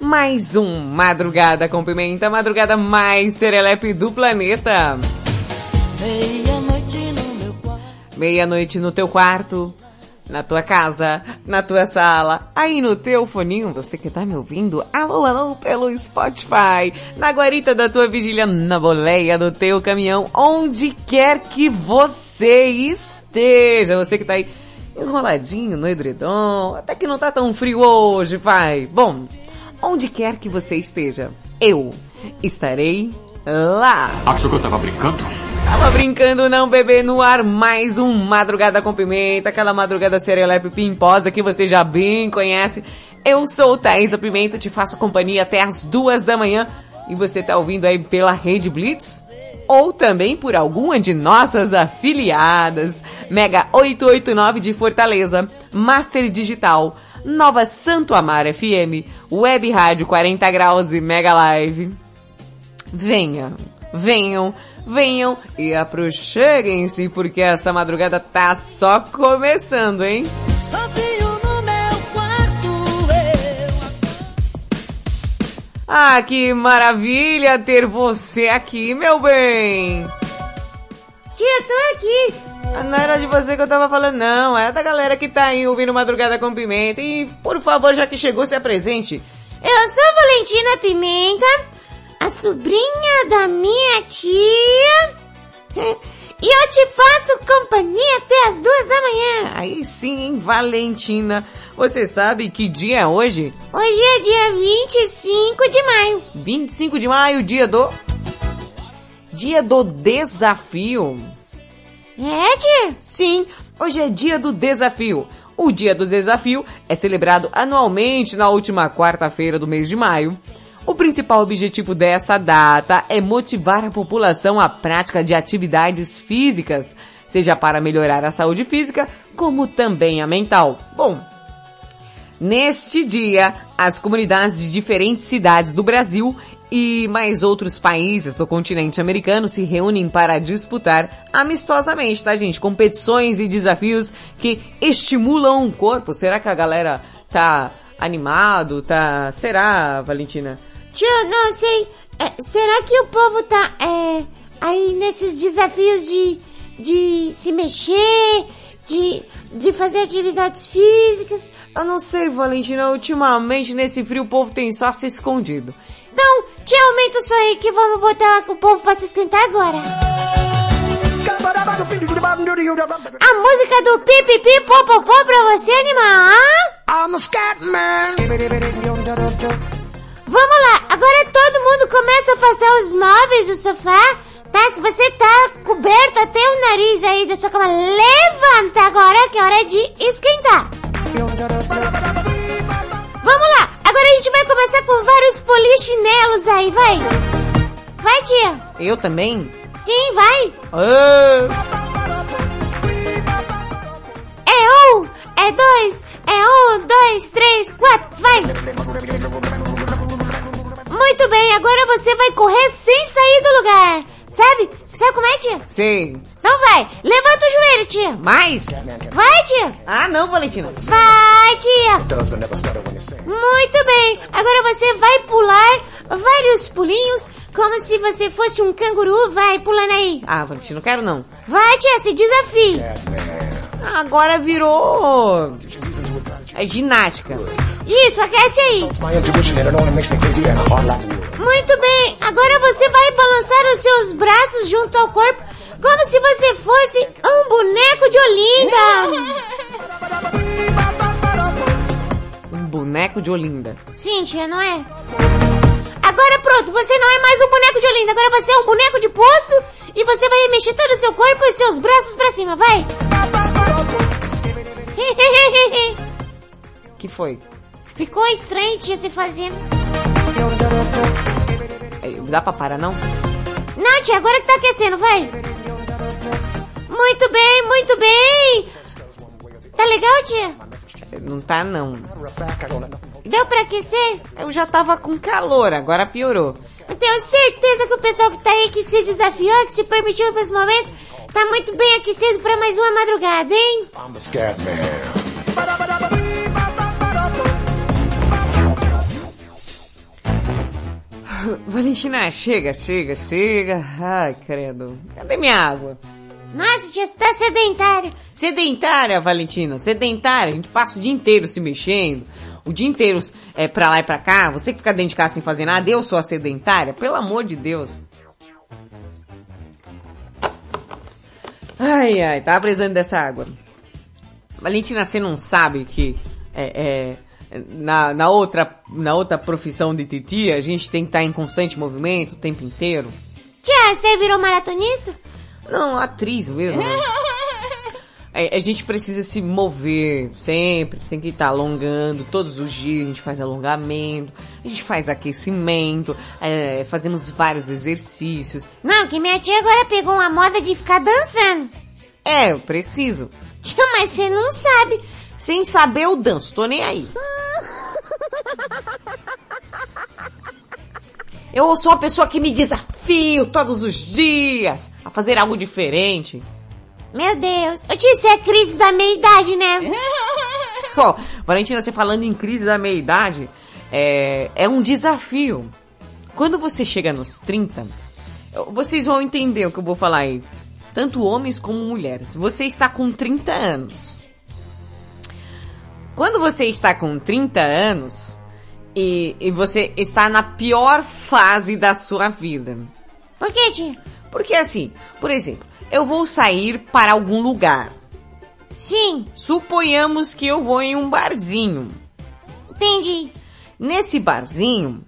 Mais um Madrugada com Pimenta, madrugada mais serelepe do planeta. Meia-noite no meu quarto. Meia-noite no teu quarto, na tua casa, na tua sala, aí no teu foninho, você que tá me ouvindo, alô, alô, pelo Spotify, na guarita da tua vigília, na boleia do teu caminhão, onde quer que você esteja, você que tá aí enroladinho no edredom, até que não tá tão frio hoje, vai. Bom, onde quer que você esteja, eu estarei lá. Achou que eu tava brincando? Tava brincando não, bebê, no ar mais um Madrugada com Pimenta, aquela madrugada serelepe pimposa que você já bem conhece. Eu sou Thaisa Pimenta, te faço companhia até as duas da manhã e você tá ouvindo aí pela Rede Blitz? Ou também por alguma de nossas afiliadas. Mega 889 de Fortaleza, Master Digital, Nova Santo Amaro FM, Web Rádio 40 Graus e Mega Live. Venham, venham, venham e aproxeguem-se porque essa madrugada tá só começando, hein? Sozinho no meu quarto, eu. Ah, que maravilha ter você aqui, meu bem! Tia, tô aqui. Ah, Não era de você que eu tava falando, não. É da galera que tá aí ouvindo Madrugada com Pimenta. E, por favor, já que chegou, se apresente. Eu sou Valentina Pimenta, a sobrinha da minha tia. E eu te faço companhia até as duas da manhã. Aí sim, hein, Valentina. Você sabe que dia é hoje? Hoje é dia 25 de maio. 25 de maio, dia do... Dia do desafio. Tia? Sim, hoje é dia do desafio. O dia do desafio é celebrado anualmente na última quarta-feira do mês de maio. O principal objetivo dessa data é motivar a população à prática de atividades físicas, seja para melhorar a saúde física, como também a mental. Bom, Neste dia, as comunidades de diferentes cidades do Brasil e mais outros países do continente americano se reúnem para disputar amistosamente, tá gente? Competições e desafios que estimulam o corpo. Será que a galera tá animado? Tá... Será, Valentina? Tia, não sei. É, será que o povo tá, é, aí nesses desafios de, de se mexer, de, de fazer atividades físicas? Eu não sei, Valentina. Ultimamente, nesse frio, o povo tem só se escondido. Então, tia, aumenta isso aí que vamos botar o povo pra se esquentar agora. A música do pipipi popopó pra você animar. I'm a Scatman. Vamos lá, agora todo mundo começa a afastar os móveis do sofá, tá? Se você tá coberto até o nariz aí da sua cama, levanta agora que é hora de esquentar. Vamos lá, agora a gente vai começar com vários polichinelos aí, vai. Vai, tia. Eu também? Sim, vai. Ah, É um, é dois, é um, dois, três, quatro, vai. Muito bem, agora você vai correr sem sair do lugar. Sabe? Sabe como é, tia? sei. Então vai, levanta o joelho, tia. Mais? Vai, tia. Ah, não, Valentina. Vai, tia. Muito bem. Agora você vai pular vários pulinhos, como se você fosse um canguru. Vai, pulando aí. Ah, Valentina, não quero não. Vai, tia, se desafie. Agora virou... É ginástica. Isso, aquece aí. Like wood. Muito bem, agora você vai balançar os seus braços junto ao corpo, como se você fosse um boneco de Olinda. Um boneco de Olinda. Sim, tia, não é? Agora pronto, você não é mais um boneco de Olinda, agora você é um boneco de posto e você vai mexer todo o seu corpo e seus braços pra cima, vai. que foi? Ficou estranho, tia, se fazer. É, Dá pra parar, não? Não, tia, agora que tá aquecendo, vai. Muito bem, muito bem. Tá legal, tia? Não tá, não. Deu pra aquecer? Eu já tava com calor, agora piorou. Eu tenho certeza que o pessoal que tá aí, que se desafiou, que se permitiu pra esse momento, tá muito bem aquecido pra mais uma madrugada, hein? Valentina, chega, chega, chega. Ai, credo. Cadê minha água? Nossa, tia, você tá sedentário. Sedentária, Valentina, sedentária. A gente passa o dia inteiro se mexendo. O dia inteiro é pra lá e pra cá. Você que fica dentro de casa sem fazer nada, eu sou a sedentária? Pelo amor de Deus. Ai, ai, tava precisando dessa água. Valentina, você não sabe que é, é, na, na, outra, na outra profissão de titia, a gente tem que estar em constante movimento o tempo inteiro? Tia, você virou maratonista? Não, atriz mesmo. né? É, a gente precisa se mover sempre, tem que estar alongando, todos os dias a gente faz alongamento, a gente faz aquecimento, é, fazemos vários exercícios. Não, que minha tia agora pegou uma moda de ficar dançando. É, eu preciso. Tia, mas você não sabe. Sem saber eu danço, tô nem aí. Eu sou uma pessoa que me desafio todos os dias a fazer algo diferente. Meu Deus. Ô tia, isso é crise da meia-idade, né? Ó, Valentina, você falando em crise da meia-idade, é, é um desafio. Quando você chega nos 30, eu- vocês vão entender o que eu vou falar aí. Tanto homens como mulheres. Você está com 30 anos. Quando você está com 30 anos e, e você está na pior fase da sua vida. Por que, tia? Porque assim, por exemplo, eu vou sair para algum lugar. Sim, Suponhamos que eu vou em um barzinho. entendi. Nesse barzinho,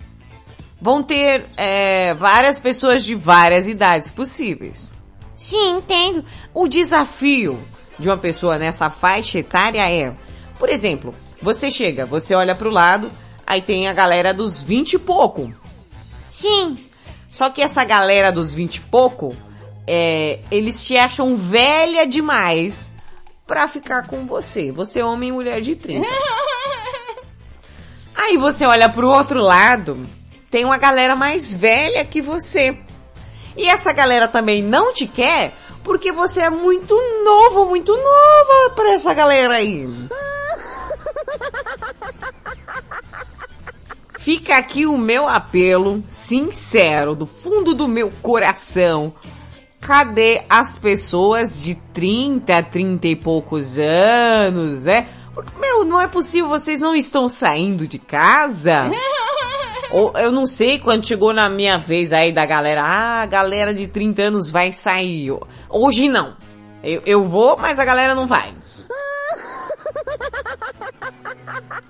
vão ter é, várias pessoas de várias idades possíveis. Sim, entendo. O desafio de uma pessoa nessa faixa etária é, por exemplo, você chega, você olha pro lado, aí tem a galera dos 20 e pouco. Sim. Só que essa galera dos 20 e pouco, é, eles te acham velha demais pra ficar com você. Você é homem e mulher de 30. Aí você olha pro outro lado, tem uma galera mais velha que você. E essa galera também não te quer porque você é muito novo, muito nova pra essa galera aí. Fica aqui o meu apelo sincero, do fundo do meu coração. Cadê as pessoas de 30, 30 e poucos anos, né? Porque, meu, não é possível, vocês não estão saindo de casa? Ou, eu não sei quando chegou na minha vez aí da galera, ah, a galera de 30 anos vai sair. Hoje não. Eu, eu vou, mas a galera não vai.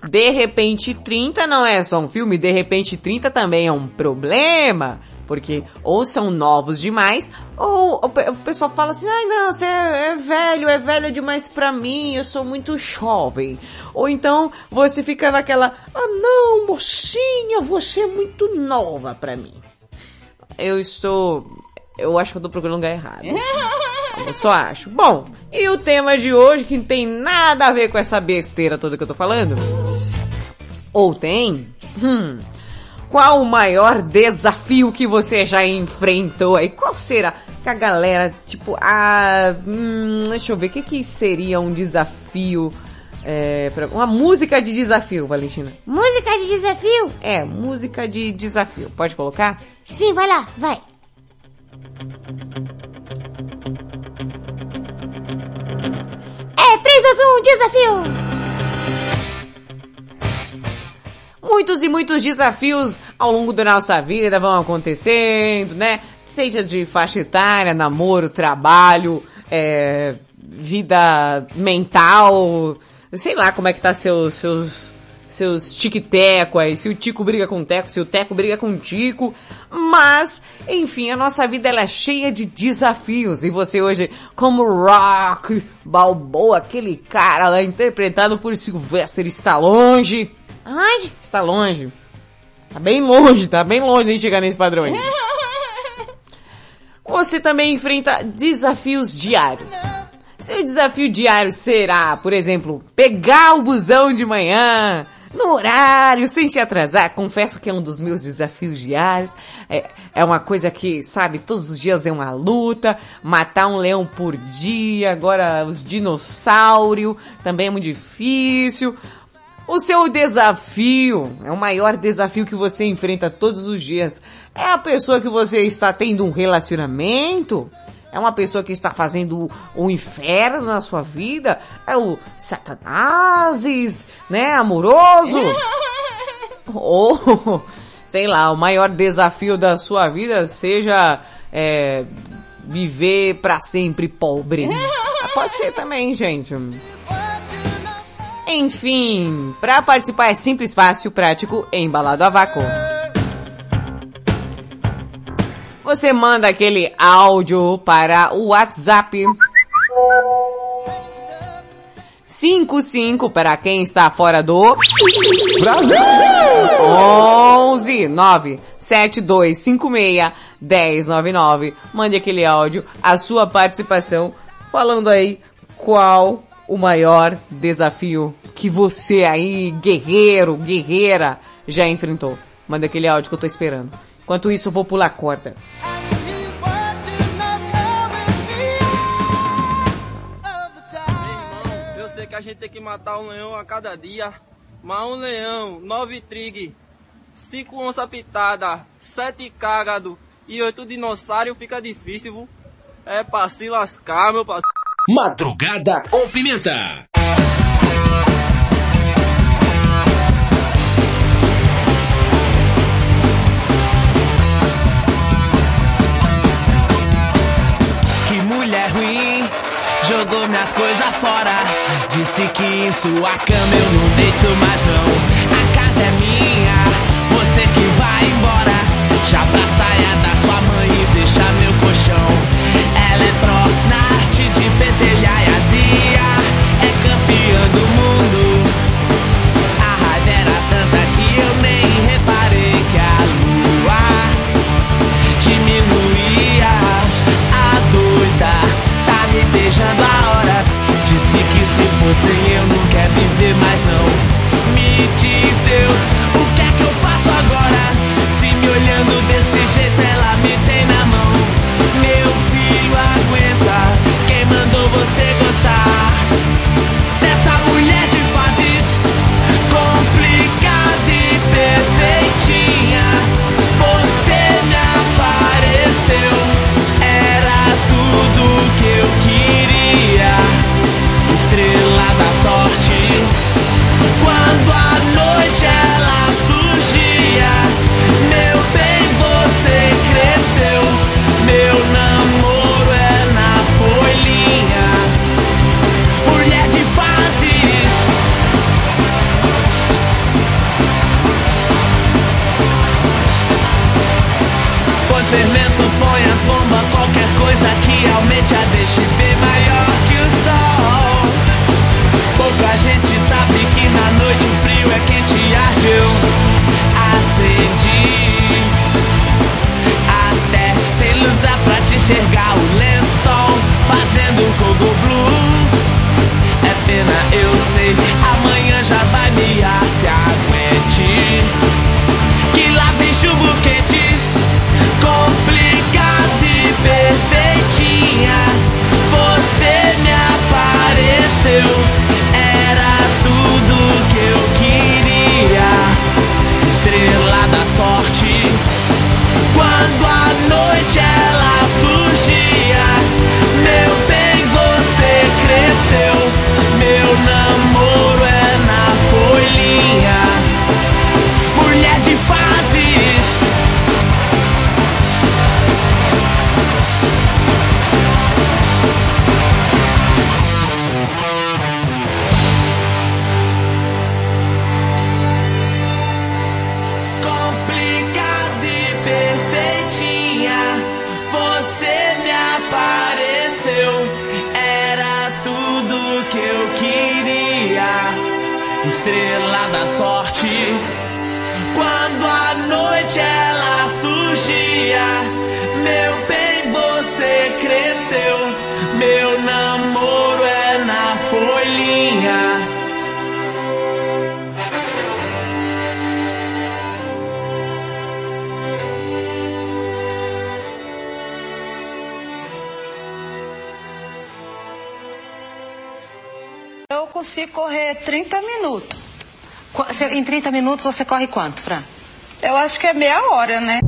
De repente 30 não é só um filme, de repente 30 também é um problema. Porque ou são novos demais, ou o pe- o pessoal fala assim, ai não, você é, é velho, é velho demais pra mim, eu sou muito jovem. Ou então você fica naquela, ah não, mocinha, você é muito nova pra mim. Eu estou, eu acho que eu tô procurando lugar errado. Eu só acho. Bom, e o tema de hoje que não tem nada a ver com essa besteira toda que eu tô falando? Ou tem? Hum. Qual o maior desafio que você já enfrentou aí? Qual será? Que a galera, tipo, ah, hum, deixa eu ver, o que que seria um desafio, é, pra, uma música de desafio, Valentina? Música de desafio? É, música de desafio. Pode colocar? Sim, vai lá, vai. É, 3, 2, 1, desafio! Muitos e muitos desafios ao longo da nossa vida vão acontecendo, né? Seja de faixa etária, namoro, trabalho, é, vida mental, sei lá como é que tá seus, seus, seus tic-teco aí, se o Tico briga com o Teco, se o Teco briga com o Tico, mas, enfim, a nossa vida ela é cheia de desafios, e você hoje, como Rock Balboa, aquele cara lá interpretado por Sylvester Stallone, Onde? está longe, tá bem longe, tá bem longe de chegar nesse padrão aí. Você também enfrenta desafios diários. Seu desafio diário será, por exemplo, pegar o busão de manhã, no horário, sem se atrasar. Confesso que é um dos meus desafios diários. É, é uma coisa que, sabe, todos os dias é uma luta. Matar um leão por dia, agora os dinossauros, também é muito difícil. O seu desafio, é o maior desafio que você enfrenta todos os dias. É a pessoa que você está tendo um relacionamento? É uma pessoa que está fazendo o inferno na sua vida? É o satanases, né, amoroso? Ou, sei lá, o maior desafio da sua vida seja é, viver pra sempre pobre. Pode ser também, gente. Enfim, para participar é simples, fácil, prático embalado a vácuo. Você manda aquele áudio para o WhatsApp 55 para quem está fora do Brasil 11 9 7256 1099. Mande aquele áudio, a sua participação falando aí qual o maior desafio que você aí, guerreiro, guerreira, já enfrentou. Manda aquele áudio que eu tô esperando. Enquanto isso, eu vou pular corda. Eu sei que a gente tem que matar um leão a cada dia, mas um leão, nove trig, cinco onça pitada, sete cágado e oito dinossauro fica difícil, viu? É pra se lascar, meu parceiro. Madrugada com Pimenta. Que mulher ruim, jogou minhas coisas fora. Disse que em sua cama eu não deito mais não. A casa é minha, você que vai embora. Já pra se fosse eu não quer viver mais não. Acendi. Até sem luz dá pra te enxergar o lençol fazendo cogo blue. É pena, eu sei, amanhã já vai me se aguente. Yeah. 30 minutos você corre quanto, Fran? Eu acho que é meia hora, né?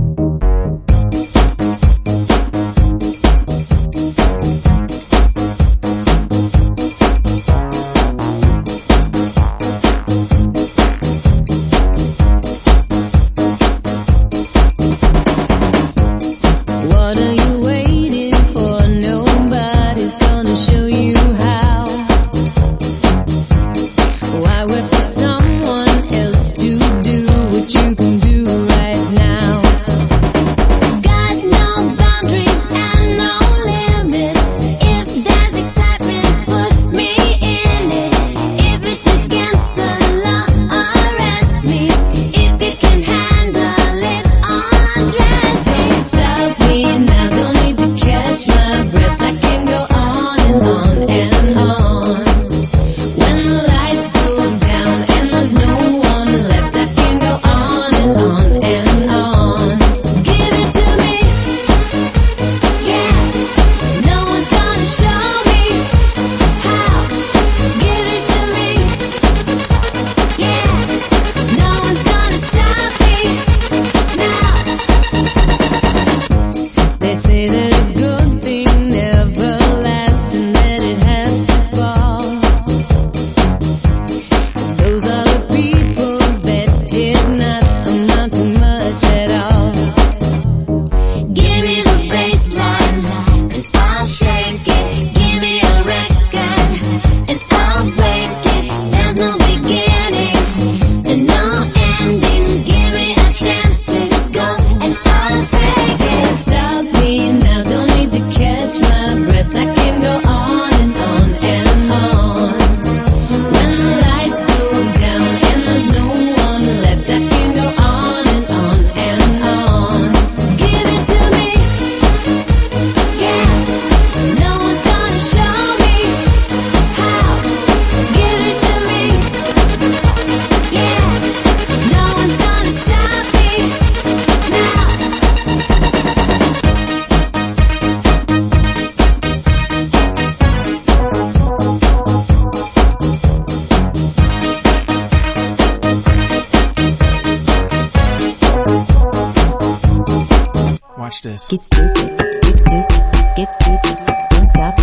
stupid, don't stop,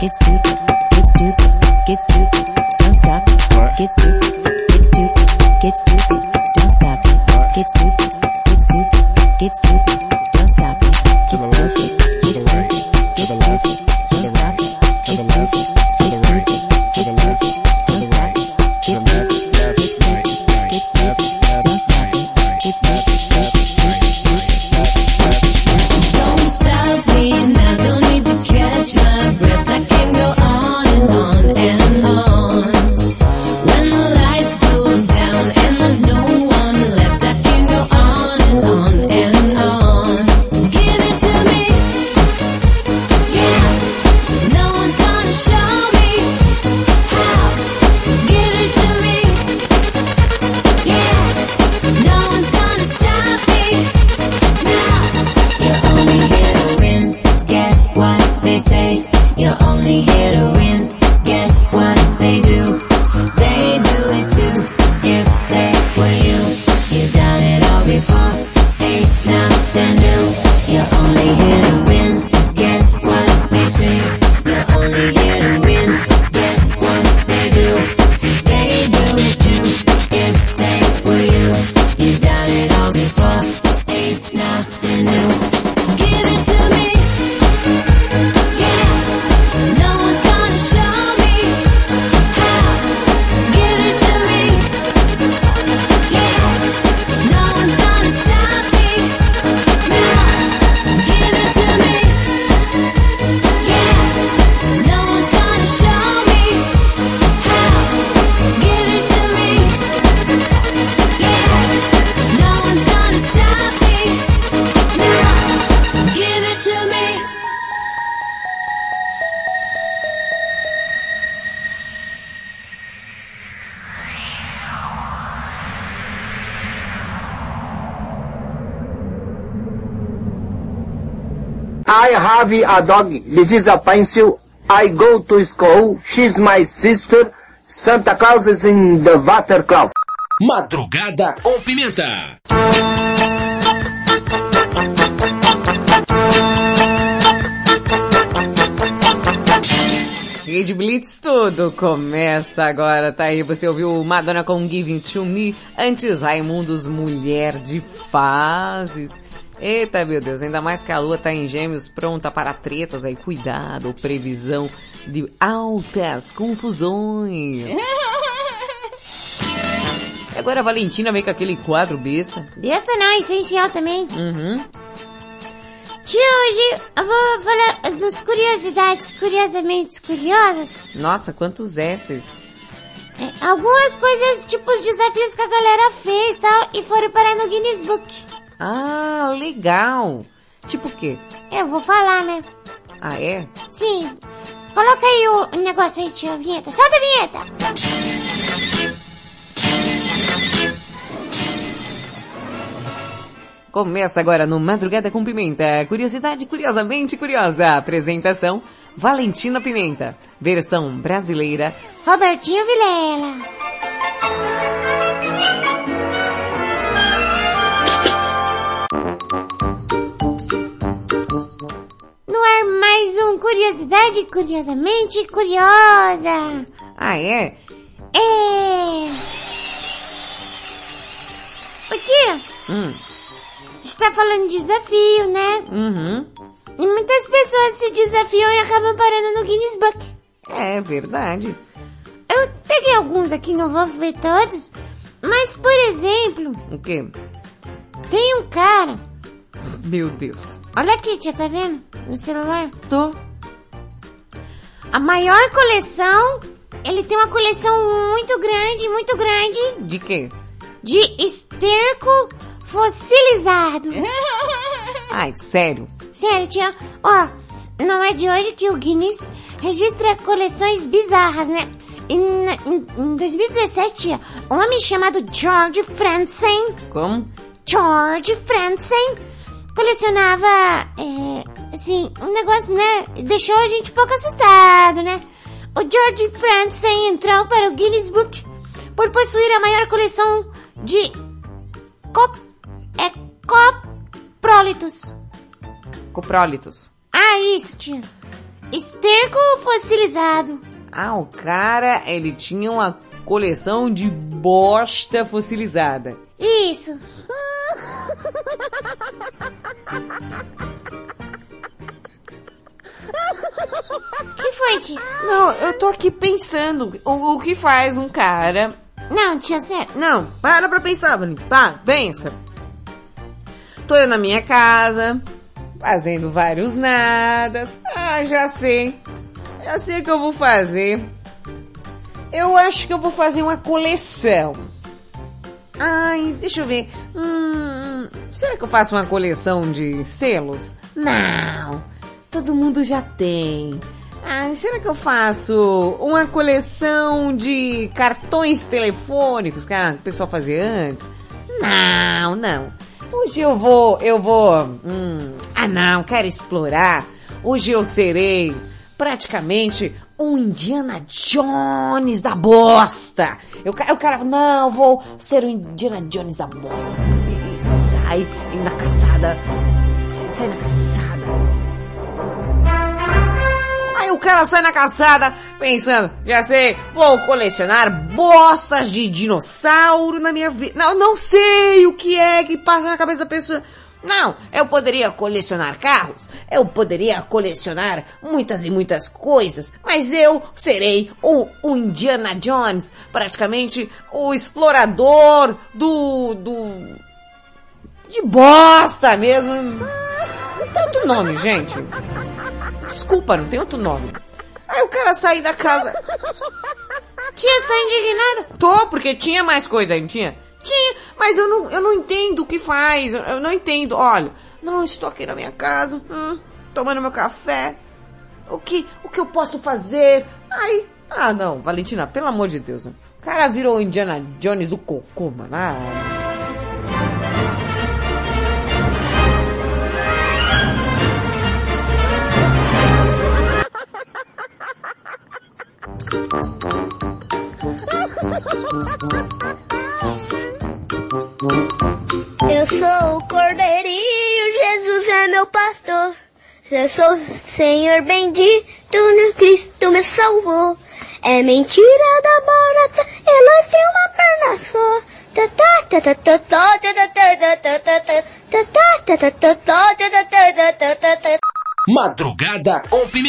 get stupid, get stupid, get stupid, don't stop, get stupid, get stupid, get stupid, don't stop, get stupid, get stupid, get stupid. Have a dog. This is a pencil. I go to school. She's my sister. Santa Claus is in the water closet. Madrugada com Pimenta. Rede Blitz tudo começa agora, tá aí, você ouviu Madonna com Giving to Me, antes Raimundos Mulher de Fases. Eita, meu Deus, ainda mais que a lua tá em gêmeos, pronta para tretas aí, cuidado, previsão de altas confusões. Agora a Valentina vem com aquele quadro besta. Besta não, é essencial também. Uhum. Tia, hoje eu vou falar das curiosidades, curiosamente curiosas. Nossa, quantos S's. É, algumas coisas, tipo os desafios que a galera fez tal, e foram parar no Guinness Book. Ah, legal. Tipo o quê? Eu vou falar, né? Ah, é? Sim. Coloca aí o negócio aí, tia, vinheta. Solta a vinheta! Começa agora no Madrugada com Pimenta. Curiosidade curiosamente curiosa. Apresentação Valentina Pimenta. Versão brasileira. Robertinho Vilela. Curiosidade Curiosamente Curiosa. Ah, é? É... Ô tia, Hum. a gente tá falando de desafio, né? Uhum. E muitas pessoas se desafiam e acabam parando no Guinness Book. É verdade. Eu peguei alguns aqui, não vou ver todos. Mas, por exemplo, O quê? tem um cara... Meu Deus. Olha aqui, tia, tá vendo? No celular. Tô. A maior coleção... Ele tem uma coleção muito grande, muito grande, De quê? de esterco fossilizado. Ai, sério? Sério, tia. Ó, não é de hoje que o Guinness registra coleções bizarras, né? Em, em, em 2017, tia, um homem chamado George Franzen, Como? George Franzen, colecionava, é, assim, um negócio, né? Deixou a gente um pouco assustado, né? O George Franzen entrou para o Guinness Book por possuir a maior coleção de cop, é, coprólitos. Coprólitos. Ah, isso, tia. Esterco fossilizado. Ah, o cara, ele tinha uma coleção de bosta fossilizada. Isso. que foi, tia? Não, eu tô aqui pensando. O, o que faz um cara... Não, tia, sério. Não, para pra pensar, Valentim. Pá, pensa. Tô eu na minha casa, fazendo vários nadas. Ah, já sei. Já sei o que eu vou fazer. Eu acho que eu vou fazer uma coleção. Ai, deixa eu ver. Hum, será que eu faço uma coleção de selos? Não, todo mundo já tem. Ah, será que eu faço uma coleção de cartões telefônicos que a- que o pessoal fazia antes? Não, não. Hoje eu vou, eu vou, hum, ah não, quero explorar. Hoje eu serei praticamente um Indiana Jones da bosta. Eu, o cara, não, vou ser o Indiana Jones da bosta. E sai na caçada, sai na caçada. Aí o cara sai na caçada pensando, já sei, vou colecionar bostas de dinossauro na minha vida. Não, não sei o que é que passa na cabeça da pessoa. Não, eu poderia colecionar carros, eu poderia colecionar muitas e muitas coisas, mas eu serei o, o Indiana Jones, praticamente o explorador do, do, de bosta mesmo. Outro nome, gente. Desculpa, não tem outro nome. Aí o cara sai da casa. Tia, você tá indignada? Tô, porque tinha mais coisa aí, não tinha? Tinha, mas eu não, eu não entendo o que faz. Eu, eu não entendo. Olha, não, estou aqui na minha casa, hum, tomando meu café. O que, o que eu posso fazer? Aí, ah não, Valentina, pelo amor de Deus. O cara virou Indiana Jones do cocô, mano. Ah, Eu sou o cordeirinho, Jesus é meu pastor. Eu sou o Senhor bendito, no Cristo me salvou. É mentira da barata, ela tem uma perna só. Tá, tá,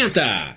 tá,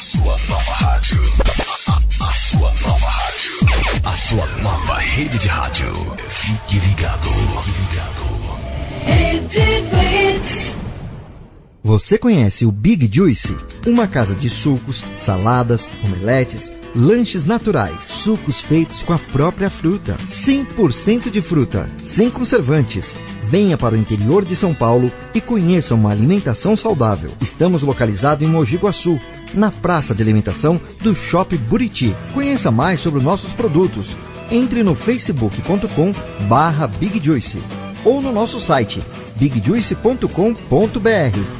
Sua nova rádio. A, a- a sua nova rádio. A sua nova rede de rádio. Fique ligado. Fique ligado. Você conhece o Big Juice? Uma casa de sucos, saladas, omeletes, lanches naturais, sucos feitos com a própria fruta, 100% de fruta, sem conservantes. Venha para o interior de São Paulo e conheça uma alimentação saudável. Estamos localizados em Mogi Guaçu, na praça de alimentação do Shop Buriti. Conheça mais sobre nossos produtos. Entre no facebook.com barra Big Juice ou no nosso site bigjuice.com.br.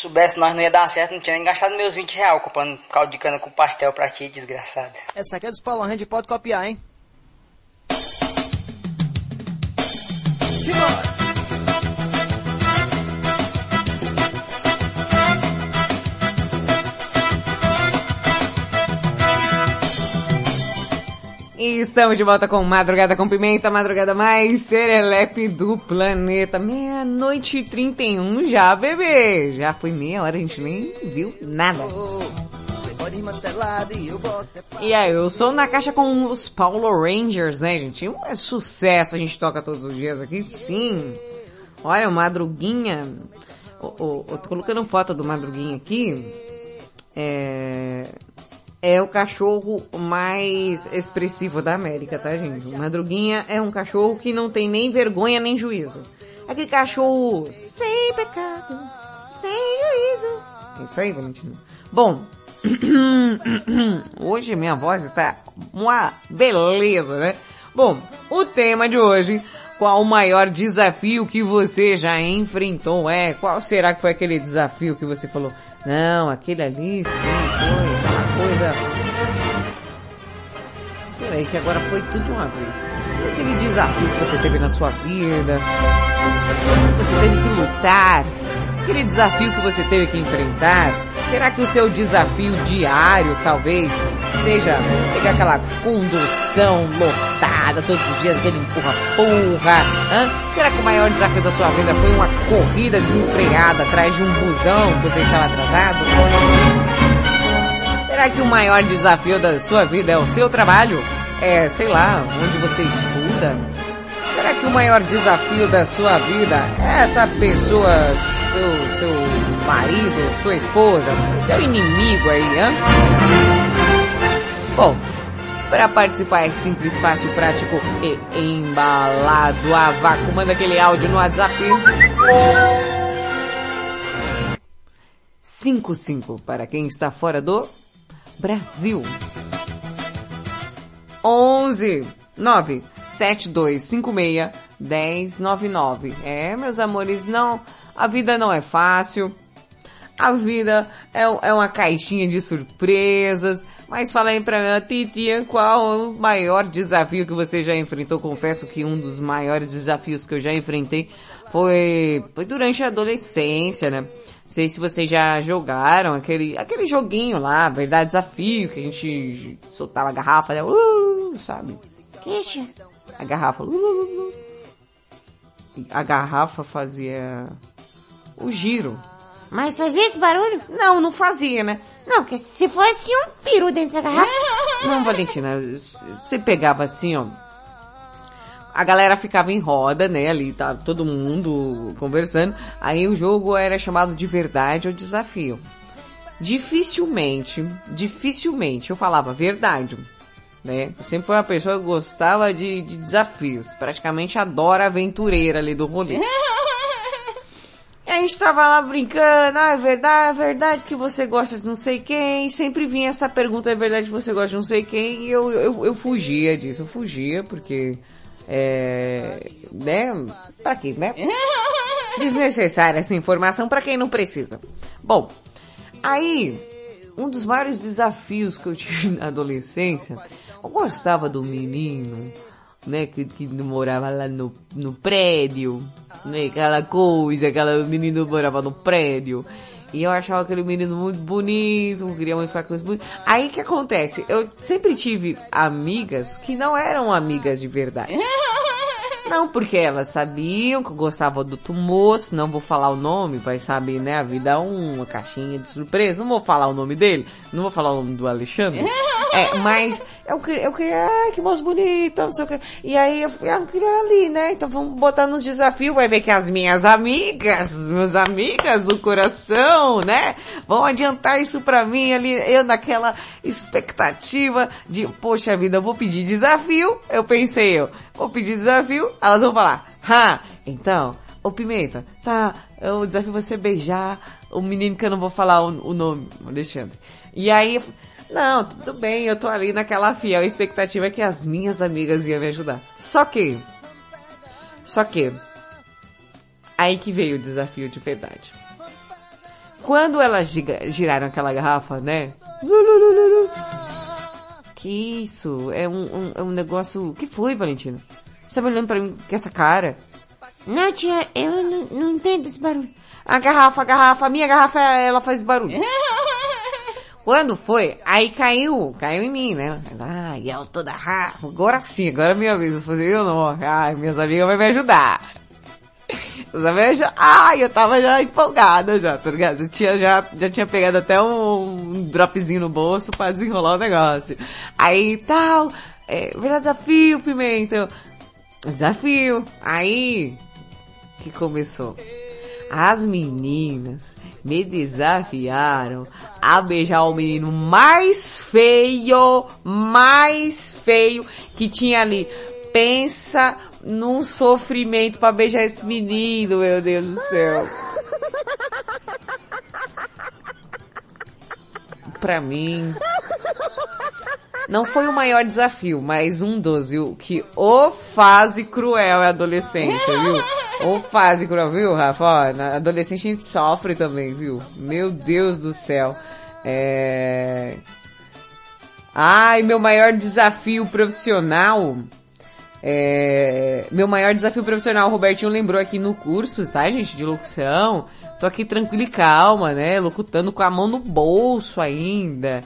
soubesse nós não ia dar certo, não tinha nem gastado meus 20 reais comprando caldo de cana com pastel pra ti, desgraçado. Essa aqui é dos Paulo Range, pode copiar, hein? E estamos de volta com Madrugada com Pimenta, madrugada mais serelepe do planeta. Meia-noite e 31 já, bebê. Já foi meia hora, a gente nem viu nada. E aí, eu sou na caixa com os Paulo Rangers, né, gente? Um é sucesso, a gente toca todos os dias aqui, sim. Olha, o Madruguinha. O, o, eu tô colocando foto do Madruguinha aqui. É, é o cachorro mais expressivo da América, tá, gente? O Madruguinha é um cachorro que não tem nem vergonha nem juízo. Aquele cachorro sem pecado, sem juízo. É isso aí, Valentino. Bom, hoje minha voz está uma beleza, né? Bom, o tema de hoje, qual o maior desafio que você já enfrentou? É, qual será que foi aquele desafio que você falou? Não, aquele ali sim, foi aquela coisa. Peraí, que agora foi tudo de uma vez. Aquele desafio que você teve na sua vida, você teve que lutar, aquele desafio que você teve que enfrentar. Será que o seu desafio diário, talvez, seja pegar aquela condução lotada todos os dias, aquele empurra-porra? Será que o maior desafio da sua vida foi uma corrida desenfreada atrás de um busão que você estava atrasado? Será que o maior desafio da sua vida é o seu trabalho? É, sei lá, onde você estuda? Será que o maior desafio da sua vida é essa pessoa, seu, seu marido, sua esposa, seu inimigo aí, hã? Bom, para participar é simples, fácil, prático e embalado a vácuo. Manda aquele áudio no WhatsApp. 55 para quem está fora do Brasil. 11 9 7256 1099. É, meus amores, não, a vida não é fácil. A vida é, é uma caixinha de surpresas. Mas fala aí pra mim, Titia, qual o maior desafio que você já enfrentou? Confesso que um dos maiores desafios que eu já enfrentei foi, foi durante a adolescência, né? sei se vocês já jogaram aquele, aquele joguinho lá, verdade desafio, que a gente soltava a garrafa, né? Uh, sabe? Queixa. A garrafa. A garrafa fazia o giro. Mas fazia esse barulho? Não, não fazia, né? Não, porque se fosse um peru dentro dessa garrafa. Não, Valentina, você pegava assim, ó. A galera ficava em roda, né? Ali tá todo mundo conversando. Aí o jogo era chamado de verdade ou desafio. Dificilmente, dificilmente eu falava verdade, né? Eu sempre fui uma pessoa que gostava de, de desafios. Praticamente adora aventureira ali do rolê. E a gente tava lá brincando, ah, é verdade, é verdade que você gosta de não sei quem, e sempre vinha essa pergunta, é verdade que você gosta de não sei quem, e eu, eu, eu fugia disso, eu fugia, porque, é, né, pra quê, né? Desnecessária essa informação pra quem não precisa. Bom, aí, um dos maiores desafios que eu tive na adolescência, eu gostava do menino, né, que, que morava lá no, no prédio, né, aquela coisa, aquela menino morava no prédio. E eu achava aquele menino muito bonito, queria muito ficar com esse bonito. Aí que acontece? Eu sempre tive amigas que não eram amigas de verdade. Não, porque elas sabiam que eu gostava do outro moço, não vou falar o nome, vai saber, né? A vida é uma caixinha de surpresa, não vou falar o nome dele, não vou falar o nome do Alexandre. É, mas eu queria, eu queria, ai, que moço bonito, não sei o que. E aí eu fui, ah, eu queria ali, né? Então vamos botar nos desafios, vai ver que as minhas amigas, meus amigas do coração, né? Vão adiantar isso pra mim ali, eu naquela expectativa de, poxa vida, eu vou pedir desafio. Eu pensei, eu, vou pedir desafio, elas vão falar, ha, então, ô Pimenta, tá, o desafio você beijar o menino que eu não vou falar o, o nome, Alexandre. E aí, eu, não, tudo bem, eu tô ali naquela fiel expectativa que as minhas amigas iam me ajudar. Só que, só que, aí que veio o desafio de verdade. Quando elas giraram aquela garrafa, né? Que isso? É um, um, é um negócio... Que foi, Valentina? Você tá olhando pra mim com essa cara? Não, tia, eu não, não entendo esse barulho. A garrafa, a garrafa, a minha garrafa, ela faz barulho. Quando foi, aí caiu, caiu em mim, né? Ai, eu tô da Rafa, agora sim, agora é minha vez. Eu falei, eu não, ai, minhas amigas vão me ajudar. Minhas amigas já, ai, eu tava já empolgada já, tá ligado? Eu tinha, já, já tinha pegado até um, um dropzinho no bolso pra desenrolar o negócio. Aí tal, é, desafio, Pimenta. Desafio. Aí, que começou. As meninas me desafiaram a beijar o menino mais feio, mais feio que tinha ali. Pensa num sofrimento pra beijar esse menino, meu Deus do céu. Pra mim, não foi o maior desafio, mas um dos, viu? Que o fase cruel é a adolescência, viu? O fase cruel, viu, Rafa? Ó, na adolescência a gente sofre também, viu? Meu Deus do céu. É... Ai, meu maior desafio profissional. É... Meu maior desafio profissional, o Robertinho lembrou aqui no curso, tá, gente, de locução. Tô aqui tranquilo e calma, né? Locutando com a mão no bolso ainda.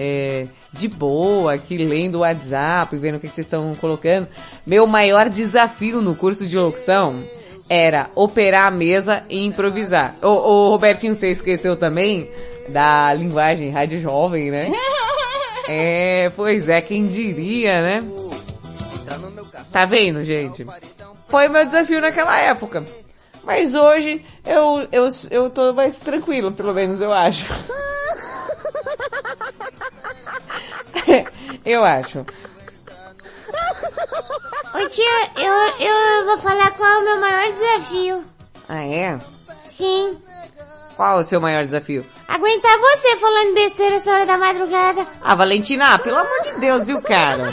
É, de boa, aqui lendo o WhatsApp, vendo o que vocês estão colocando. Meu maior desafio no curso de locução era operar a mesa e improvisar. O, o Robertinho, você esqueceu também da linguagem rádio jovem, né? É, pois é, quem diria, né? Tá vendo, gente? Foi meu desafio naquela época. Mas hoje eu, eu, eu tô mais tranquilo, pelo menos eu acho. eu acho. Ô tia, eu, eu vou falar qual é o meu maior desafio. Ah, é? Sim. Qual o seu maior desafio? Aguentar você falando besteira essa hora da madrugada. Ah, Valentina, ah, pelo amor de Deus, viu, cara?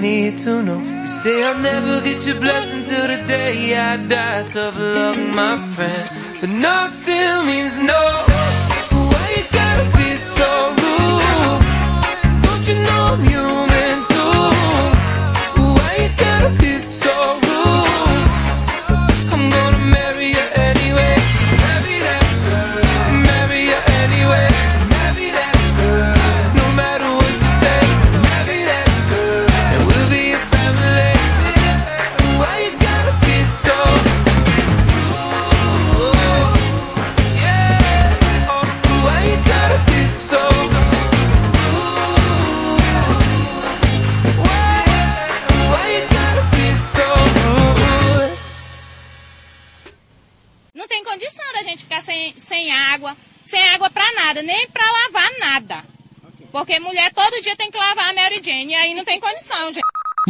need to know. You say I'll never get your blessing till the day I die. Tough love, my friend. But no still means no.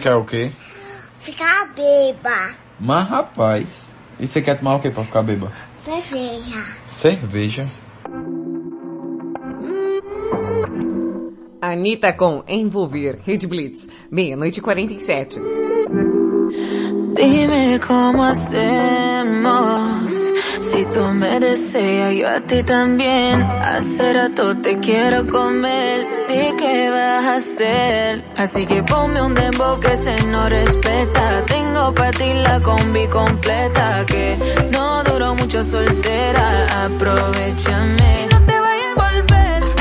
Quer o quê? Ficar beba. Mas rapaz, e você quer tomar o quê pra ficar beba? Cerveja. Cerveja. Anitta com Envolver, Rede Blitz, meia-noite e 47. Dime cómo hacemos. Si tú me deseas, yo a ti también. Hace rato te quiero comer. Di qué vas a hacer. Así que ponme un dembow que se no respeta. Tengo para ti la combi completa. Que no duró mucho soltera. Aprovechame. No te vayas a volver.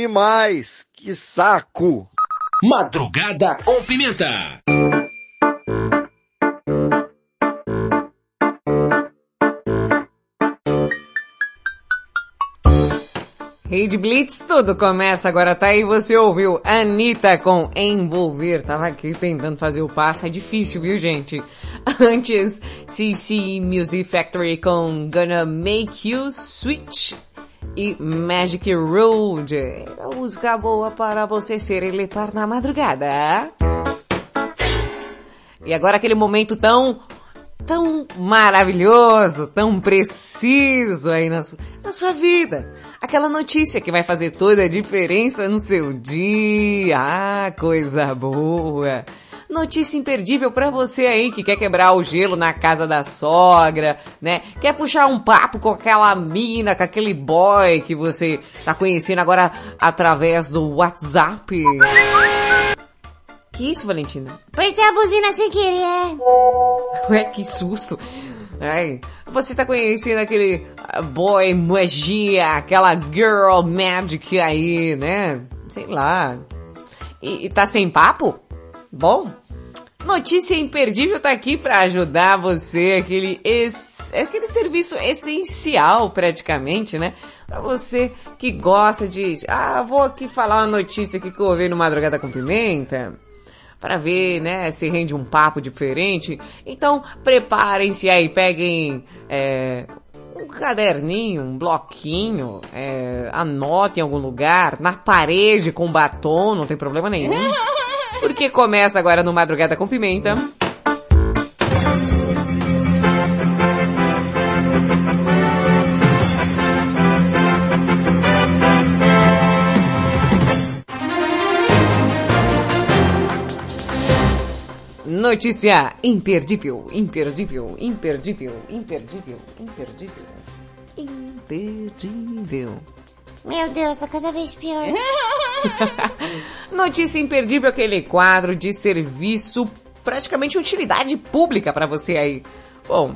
Dormir mais. Que saco. Madrugada com pimenta. Rede Blitz, tudo começa agora, tá aí, você ouviu Anitta com Envolver, tava aqui tentando fazer o passo, é difícil, viu gente? Antes, CC Music Factory com Gonna Make You Switch e Magic Road, música boa para você ser elepar na madrugada. E agora aquele momento tão tão maravilhoso, tão preciso aí na, na sua vida. Aquela notícia que vai fazer toda a diferença no seu dia. Ah, coisa boa. Notícia imperdível pra você aí que quer quebrar o gelo na casa da sogra, né? Quer puxar um papo com aquela mina, com aquele boy que você tá conhecendo agora através do WhatsApp. Que isso, Valentina? Apertei a buzina sem querer. Ué, que susto. Ai, você tá conhecendo aquele ah, boy magia, aquela girl magic aí, né? Sei lá. E, e tá sem papo? Bom, notícia imperdível tá aqui pra ajudar você, aquele, es, aquele serviço essencial praticamente, né? Pra você que gosta de, ah, vou aqui falar uma notícia aqui que eu ouvi no Madrugada com Pimenta. para ver, né, se rende um papo diferente. Então, preparem-se aí, peguem é, um caderninho, um bloquinho, é, anotem em algum lugar, na parede com batom, não tem problema nenhum. Porque começa agora no Madrugada com Pimenta. Notícia imperdível, imperdível, imperdível, imperdível, imperdível, imperdível. Meu Deus, tá cada vez pior. Notícia imperdível, aquele quadro de serviço, praticamente utilidade pública para você aí. Bom,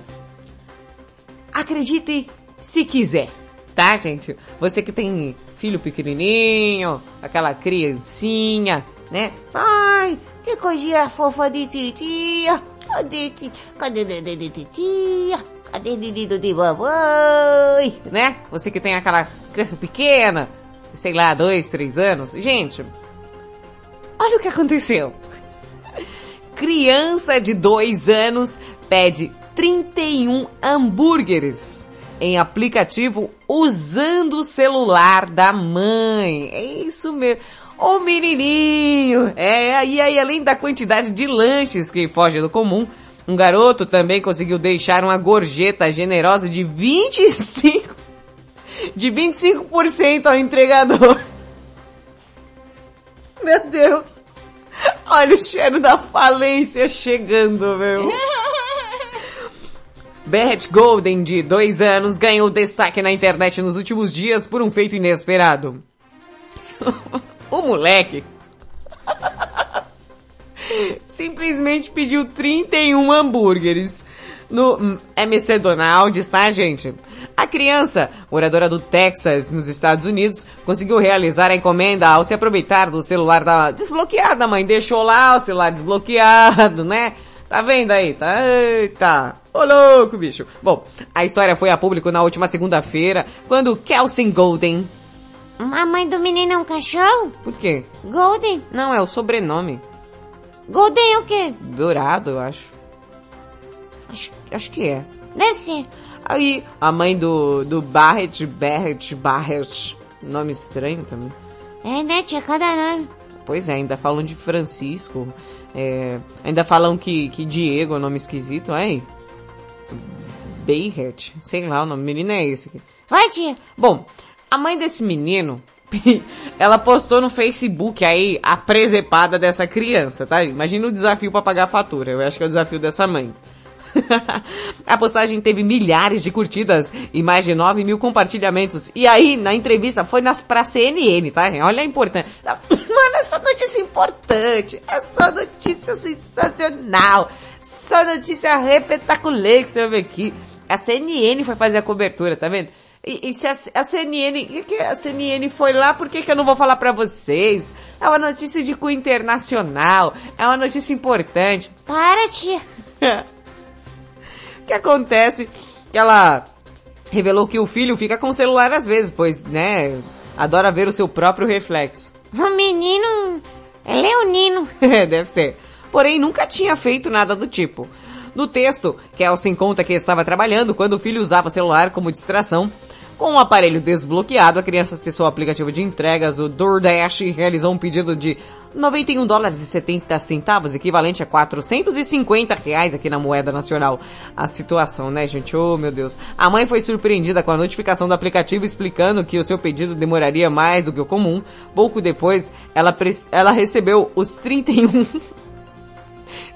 acredite se quiser, tá, gente? Você que tem filho pequenininho, aquela criancinha, né? Ai, que coisinha fofa de titia. Cadê, cadê dedê de titia? Cadê o dedinho de mamãe? Né? Você que tem aquela criança pequena, sei lá, dois, três anos. Gente, olha o que aconteceu. Criança de dois anos pede 31 hambúrgueres em aplicativo usando o celular da mãe. É isso mesmo. Ô menininho! É, e aí além da quantidade de lanches que foge do comum, um garoto também conseguiu deixar uma gorjeta generosa de 25 de 25% ao entregador. Meu Deus! Olha o cheiro da falência chegando, meu. Barrett Golden, de dois anos, ganhou destaque na internet nos últimos dias por um feito inesperado. o moleque simplesmente pediu 31 hambúrgueres no MC Donald's, tá, gente? A criança, moradora do Texas, nos Estados Unidos, conseguiu realizar a encomenda ao se aproveitar do celular da desbloqueada, mãe. Deixou lá o celular desbloqueado, né? Tá vendo aí? Tá, eita. Ô louco, bicho. Bom, a história foi a público na última segunda-feira, quando Kelsey Golden... A mãe do menino é um cachorro? Por quê? Golden? Não, é o sobrenome. Golden é o quê? Dourado, eu acho. Acho, acho que é. Deve ser. Aí, a mãe do, do Barrett, Barrett, Barrett, nome estranho também. É, né? Tinha cada nome. Pois é, ainda falam de Francisco, é, ainda falam que, que Diego é um nome esquisito, aí. Barrett, sei lá, o nome do menino é esse aqui. Vai, tia. Bom, a mãe desse menino, ela postou no Facebook aí a presepada dessa criança, tá? Imagina o desafio para pagar a fatura. Eu acho que é o desafio dessa mãe. a postagem teve milhares de curtidas e mais de 9 mil compartilhamentos. E aí, na entrevista, foi nas, pra CNN, tá? Olha a importância. Mano, essa notícia é importante. Essa notícia sensacional. Essa notícia repetaculê que você ver aqui. A CNN foi fazer a cobertura, tá vendo? E, e se a, a CNN, que, que a CNN foi lá, por que, que eu não vou falar pra vocês? É uma notícia de cunho internacional, é uma notícia importante. Para, tia. O que acontece? Que ela revelou que o filho fica com o celular às vezes, pois, né, adora ver o seu próprio reflexo. O menino é leonino. É, deve ser. Porém, nunca tinha feito nada do tipo. No texto, Kelsen conta que estava trabalhando quando o filho usava celular como distração. Com o aparelho desbloqueado, a criança acessou o aplicativo de entregas, o DoorDash, e realizou um pedido de 91 dólares e 70 centavos, equivalente a 450 reais aqui na moeda nacional. A situação, né, gente? Oh, meu Deus. A mãe foi surpreendida com a notificação do aplicativo explicando que o seu pedido demoraria mais do que o comum. Pouco depois, ela, ela recebeu os 31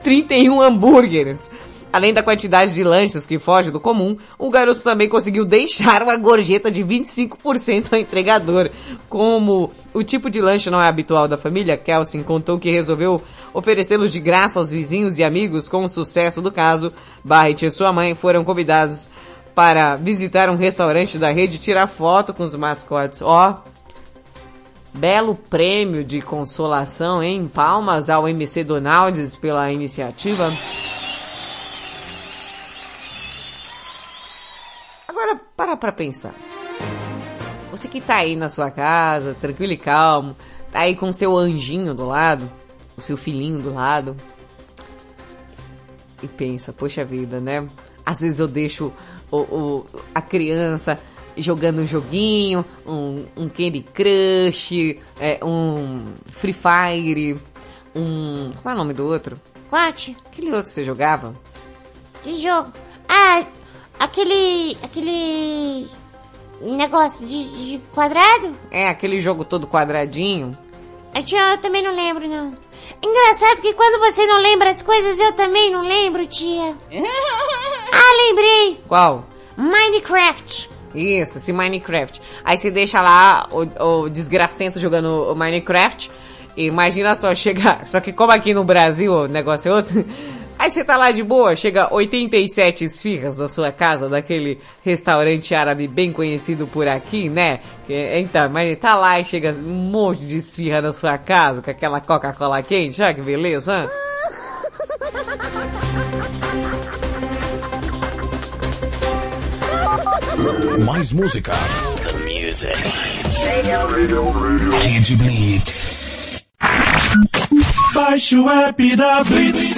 31 hambúrgueres. Além da quantidade de lanches que foge do comum, o garoto também conseguiu deixar uma gorjeta de 25% ao entregador. Como o tipo de lanche não é habitual da família, Kelsen contou que resolveu oferecê-los de graça aos vizinhos e amigos com o sucesso do caso. Barrett e sua mãe foram convidados para visitar um restaurante da rede e tirar foto com os mascotes. Ó, Belo prêmio de consolação, hein? Palmas ao MC Donalds pela iniciativa. Para pra pensar. Você que tá aí na sua casa, tranquilo e calmo, tá aí com seu anjinho do lado. o seu filhinho do lado e pensa, poxa vida, né? Às vezes eu deixo o, o- a criança jogando um joguinho, um, um Candy Crush, é, um Free Fire, um... Qual é o nome do outro? Quate, Aquele outro que você jogava? que jogo? Ah, aquele. aquele. negócio de, de quadrado? É, aquele jogo todo quadradinho. Tia, eu também não lembro, não. Engraçado que quando você não lembra as coisas, eu também não lembro, tia. ah, lembrei! Qual? Minecraft. Isso, esse Minecraft. Aí você deixa lá o, o desgracento jogando o Minecraft. E imagina só, chega. Só que como aqui no Brasil o negócio é outro. Aí você tá lá de boa, chega 87 esfirras na sua casa, daquele restaurante árabe bem conhecido por aqui, né? Que- Então, mas tá lá e chega um monte de esfirra na sua casa, com aquela Coca-Cola quente, olha que beleza, hã? Mais música. The music. Rede Blitz. Baixe o app da Blitz.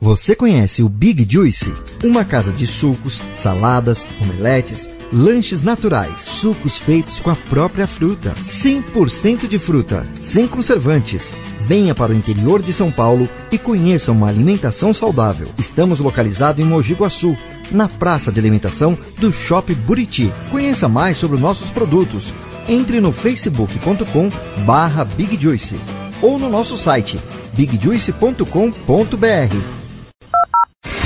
Você conhece o Big Juice? Uma casa de sucos, saladas, omeletes, lanches naturais, sucos feitos com a própria fruta, 100% de fruta, sem conservantes. Venha para o interior de São Paulo e conheça uma alimentação saudável. Estamos localizados em Mogi Guaçu, na praça de alimentação do Shopping Buriti. Conheça mais sobre os nossos produtos. Entre no facebook.com barra Big Juice ou no nosso site bigjuice.com.br.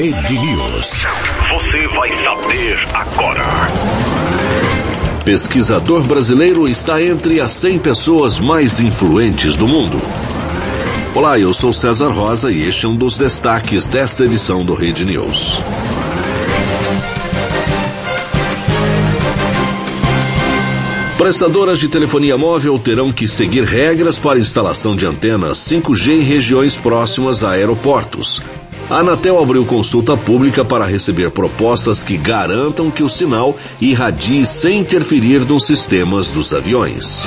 Rede News. Você vai saber agora. Pesquisador brasileiro está entre as 100 pessoas mais influentes do mundo. Olá, eu sou César Rosa e este é um dos destaques desta edição do Rede News. Prestadoras de telefonia móvel terão que seguir regras para instalação de antenas 5G em regiões próximas a aeroportos. A Anatel abriu consulta pública para receber propostas que garantam que o sinal irradie sem interferir nos sistemas dos aviões.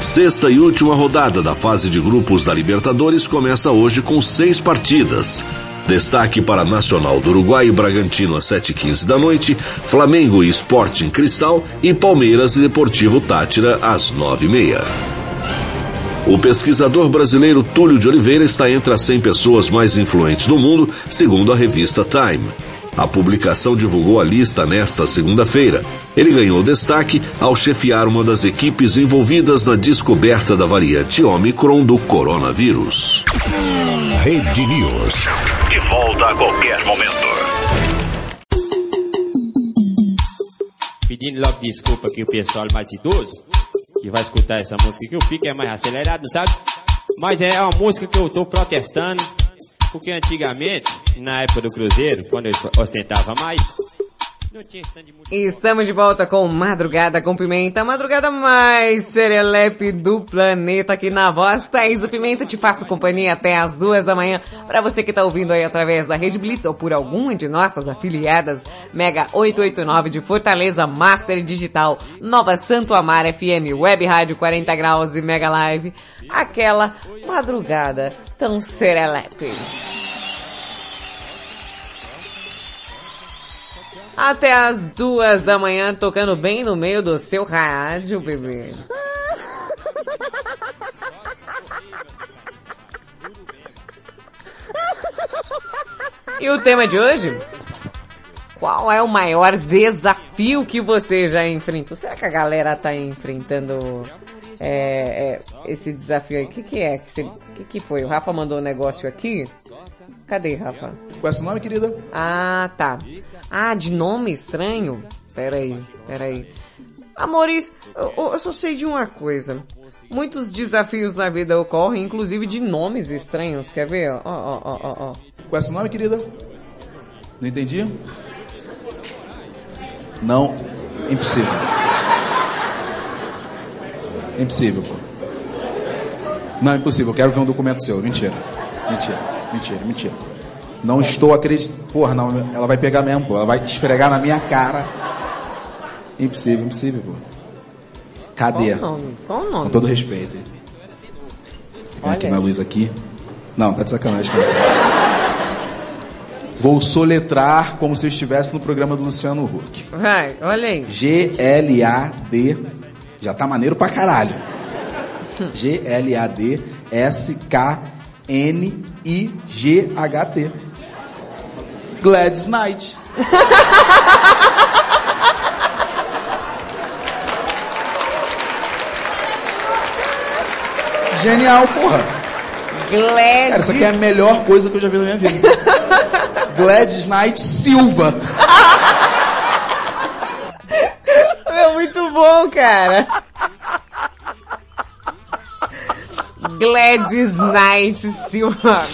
Sexta e última rodada da fase de grupos da Libertadores começa hoje com seis partidas. Destaque para Nacional do Uruguai e Bragantino às 7h15 da noite, Flamengo e Sporting Cristal e Palmeiras e Deportivo Tátira às 9h30. O pesquisador brasileiro Túlio de Oliveira está entre as 100 pessoas mais influentes do mundo, segundo a revista Time. A publicação divulgou a lista nesta segunda-feira. Ele ganhou destaque ao chefiar uma das equipes envolvidas na descoberta da variante Omicron do coronavírus. Rede News. De volta a qualquer momento. Pedindo logo desculpa aqui o pessoal mais idoso, que vai escutar essa música que o pique é mais acelerado, sabe? Mas é uma música que eu tô protestando, porque antigamente, na época do Cruzeiro, quando eu ostentava mais, Estamos de volta com Madrugada com Pimenta, madrugada mais serelepe do planeta aqui na voz. Thaís Pimenta, te faço companhia até as duas da manhã. Para você que tá ouvindo aí através da Rede Blitz ou por alguma de nossas afiliadas, Mega 889 de Fortaleza, Master Digital, Nova Santo Amar FM, Web Rádio 40 Graus e Mega Live. Aquela madrugada tão serelepe. Até as duas da manhã, tocando bem no meio do seu rádio, bebê. E o tema de hoje? Qual é o maior desafio que você já enfrentou? Será que a galera tá enfrentando é, é, esse desafio aí? O que, que é? O que, que, que foi? O Rafa mandou um negócio aqui? Cadê, Rafa? Qual é seu nome, querida? Ah, tá. Ah, de nome estranho? Pera aí, pera aí. Amores, eu, eu só sei de uma coisa. Muitos desafios na vida ocorrem, inclusive de nomes estranhos. Quer ver? Ó, ó, ó, ó, ó. Qual é seu nome, querida? Não entendi? Não, impossível. Impossível, pô. Não, impossível. Eu quero ver um documento seu. Mentira. Mentira. Mentira, mentira. Não estou acreditando. Porra, não, ela vai pegar mesmo, pô. Ela vai esfregar na minha cara. Impossível, impossível, pô. Cadê? Qual o nome? Qual o nome? Com todo respeito. Vem aqui Olha na luz aqui. Não, tá de sacanagem. Vou soletrar como se eu estivesse no programa do Luciano Huck. Vai, olha aí. G-L-A-D. Já tá maneiro pra caralho. G-L-A-D S-K-N-I-G-H-T. Gladys Knight. Genial, porra. Gladys. Cara, isso aqui é a melhor coisa que eu já vi na minha vida. Gladys Knight Silva. Meu, muito bom, cara. Gladys Knight Silva.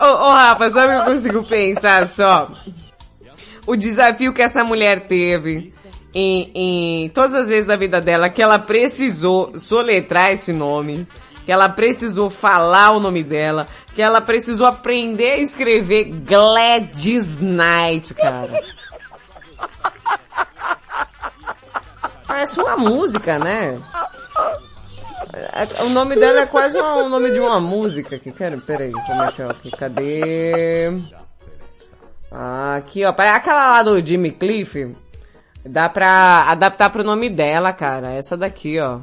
Ô, ô, Rafa, sabe o que eu consigo pensar só? O desafio que essa mulher teve em, em todas as vezes da vida dela que ela precisou soletrar esse nome, que ela precisou falar o nome dela, que ela precisou aprender a escrever Gladys Knight, cara. Parece uma música, né? É, O nome dela é quase uma- o nome de uma música aqui. Quero, peraí, como é que é? Aqui, cadê? Ah, aqui, ó. Aquela lá do Jimmy Cliff. Dá pra adaptar pro nome dela, cara. Essa daqui, ó.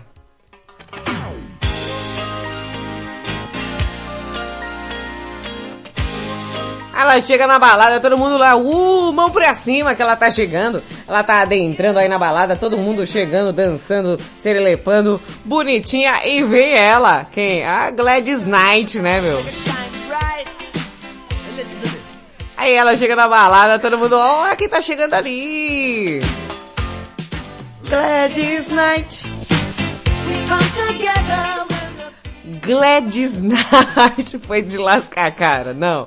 Ela chega na balada, todo mundo lá, uh, mão pra cima que ela tá chegando. Ela tá adentrando aí na balada, todo mundo chegando, dançando, serelepando, bonitinha, e vem ela. Quem? A Gladys Knight, né, meu? Aí ela chega na balada, todo mundo, olha quem tá chegando ali. Gladys Knight. Gladys Knight foi de lascar a cara, não.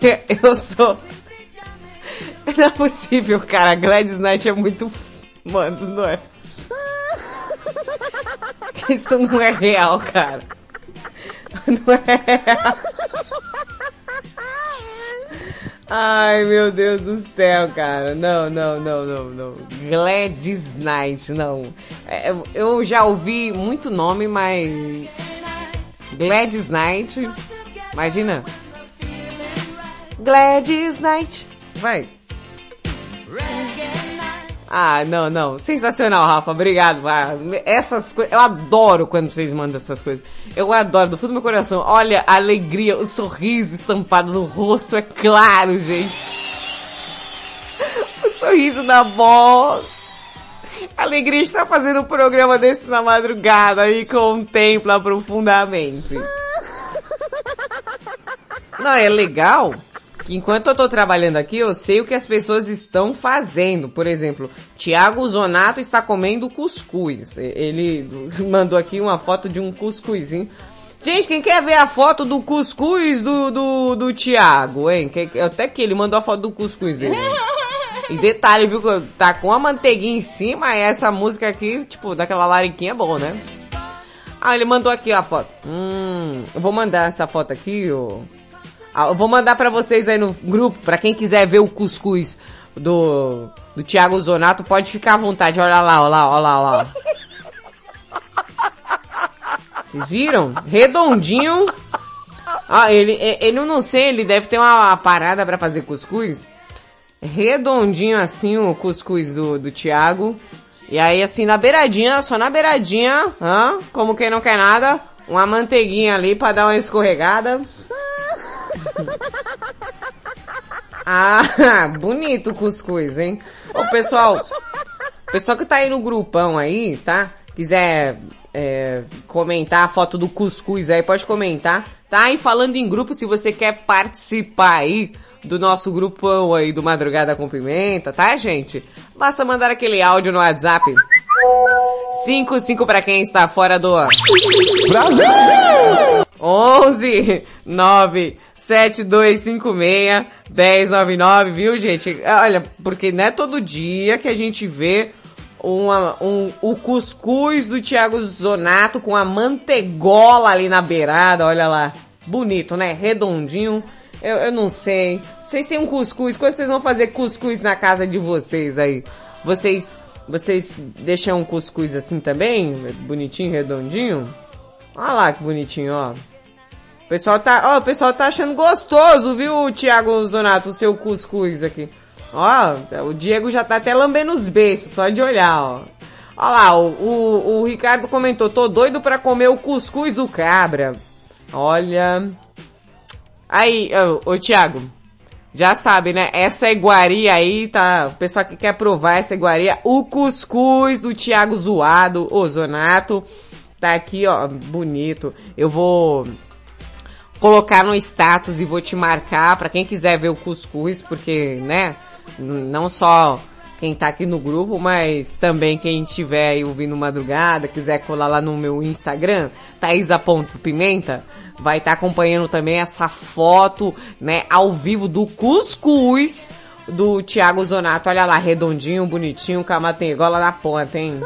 Eu sou. Não é possível, cara. Gladys Knight é muito. Mano, não é. Isso não é real, cara. Não é real. Ai, meu Deus do céu, cara. Não, não, não, não, não. Gladys Knight, não. É, Eu já ouvi muito nome, mas... Gladys Knight... Imagina. Gladys Knight. Vai. Ah, não, não. Sensacional, Rafa. Obrigado. Ah, Essas coisas, eu adoro quando vocês mandam essas coisas. Eu adoro, do fundo do meu coração. Olha a alegria, o sorriso estampado no rosto, é claro, gente. O sorriso na voz. A alegria de estar fazendo um programa desse na madrugada e contempla profundamente. Não, é legal que enquanto eu tô trabalhando aqui, eu sei o que as pessoas estão fazendo. Por exemplo, Tiago Zonato está comendo cuscuz. Ele mandou aqui uma foto de um cuscuzinho. Gente, quem quer ver a foto do cuscuz do, do, do Thiago, hein? Até que ele mandou a foto do cuscuz dele. E detalhe, viu? Tá com a manteiguinha em cima e essa música aqui, tipo, daquela lariquinha é bom, né? Ah, ele mandou aqui a foto. Hum, eu vou mandar essa foto aqui, ó. Ah, eu vou mandar pra vocês aí no grupo, pra quem quiser ver o cuscuz do, do Thiago Zonato, pode ficar à vontade. Olha lá, olha lá, olha lá, olha lá. Vocês viram? Redondinho. Ah, ele, ele eu não sei, ele deve ter uma parada pra fazer cuscuz. Redondinho assim o cuscuz do, do Thiago. E aí assim na beiradinha, só na beiradinha, hã? como quem não quer nada, uma manteiguinha ali pra dar uma escorregada. Ah, bonito o cuscuz, hein? Ô pessoal, pessoal que tá aí no grupão aí, tá? Quiser é, comentar a foto do cuscuz aí, pode comentar. Tá? E falando em grupo, se você quer participar aí do nosso grupão aí do Madrugada com Pimenta, tá gente? Basta mandar aquele áudio no WhatsApp. 55 para quem está fora do... Brasil! 11 9 7256 1099, viu gente? Olha, porque não é todo dia que a gente vê uma, um, o cuscuz do Thiago Zonato com a mantegola ali na beirada, olha lá. Bonito, né? Redondinho. Eu, eu não sei. Vocês têm um cuscuz? Quando vocês vão fazer cuscuz na casa de vocês aí? Vocês, vocês deixam um cuscuz assim também? Bonitinho, redondinho? Olha lá que bonitinho, ó. O pessoal tá, ó, o pessoal tá achando gostoso, viu, Thiago Zonato, o seu cuscuz aqui. Ó, o Diego já tá até lambendo os beiços, só de olhar, ó. Ó lá, o, o, o Ricardo comentou, tô doido pra comer o cuscuz do cabra. Olha. Aí, ô, ô Thiago, já sabe, né? Essa iguaria aí, tá? O pessoal que quer provar essa iguaria, o cuscuz do Thiago Zoado, ô Zonato, tá aqui, ó, bonito. Eu vou colocar no status e vou te marcar pra quem quiser ver o cuscuz, porque, né, não só quem tá aqui no grupo, mas também quem tiver aí ouvindo madrugada, quiser colar lá no meu Instagram, thaisa.pimenta, vai estar acompanhando também essa foto, né, ao vivo do cuscuz do Thiago Zonato. Olha lá, redondinho, bonitinho, com a matengola na ponta, hein?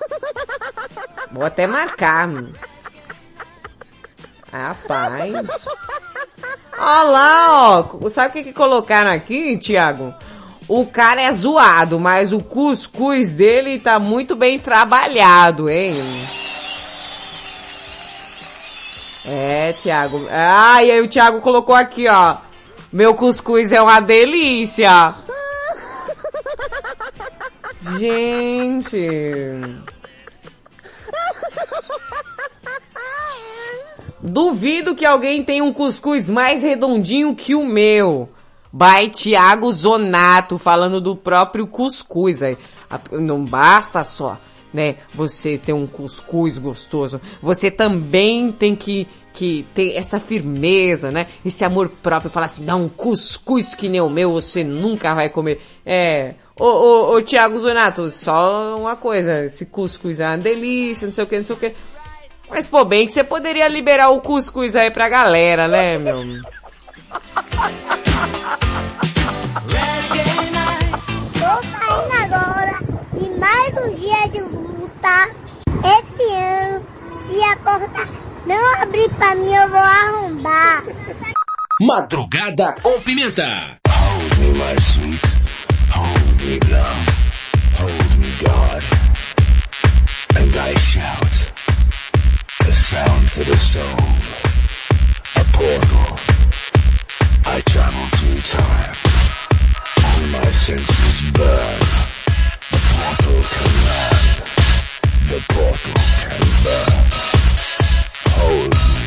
Vou até marcar, mano. Rapaz. Olha lá, ó. Sabe o que, que colocaram aqui, Thiago? O cara é zoado, mas o cuscuz dele tá muito bem trabalhado, hein? É, Thiago. Ah, e aí o Thiago colocou aqui, ó. Meu cuscuz é uma delícia. Gente. Duvido que alguém tenha um cuscuz mais redondinho que o meu. By Thiago Zonato, falando do próprio cuscuz. aí. Não basta só, né, você ter um cuscuz gostoso. Você também tem que, que ter essa firmeza, né? Esse amor próprio. Falar assim, não, um cuscuz que nem o meu, você nunca vai comer. É, ô, ô, ô Thiago Zonato, só uma coisa. Esse cuscuz é uma delícia, não sei o que, não sei o que. Mas, pô, bem que você poderia liberar o cuscuz aí pra galera, né, meu? Tô saindo agora e mais um dia de luta. Esse ano, e a porta não abrir pra mim, eu vou arrombar. Madrugada com pimenta. Hold me, my sweet. Hold me, love. Hold me, God. And I shout. Sound for the soul. A portal. I travel through time. All my senses burn. The portal can land. The portal can burn. Hold me.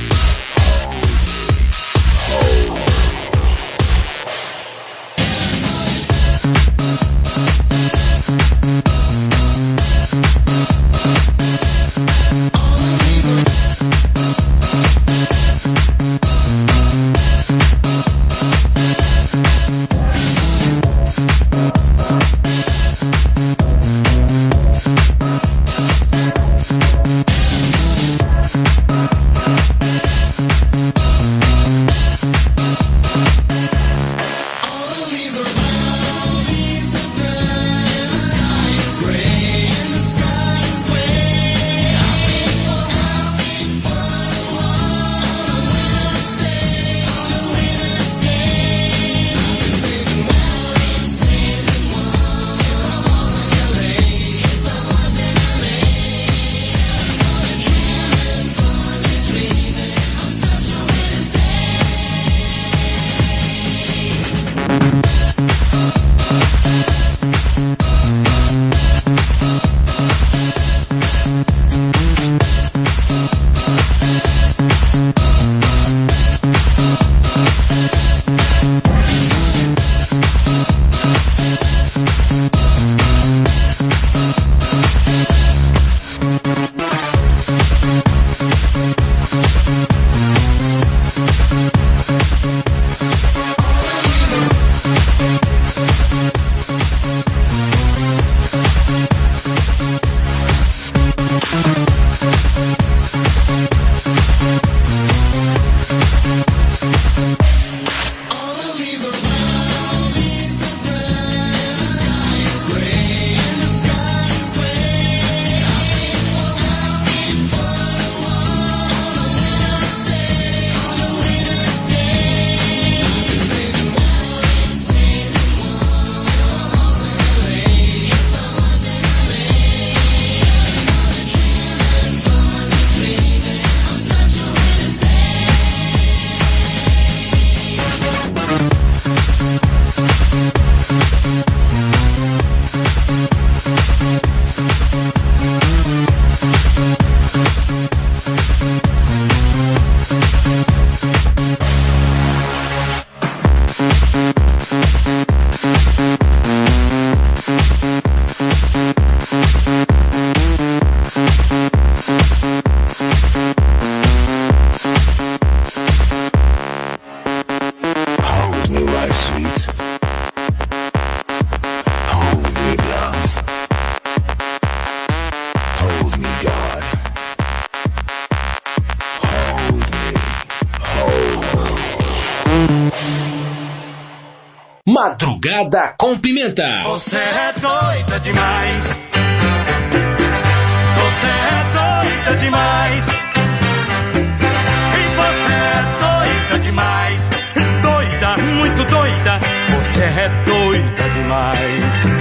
Madrugada com Pimenta. Você é doida demais. Você é doida demais. Você é doida demais. Doida, muito doida. Você é doida demais.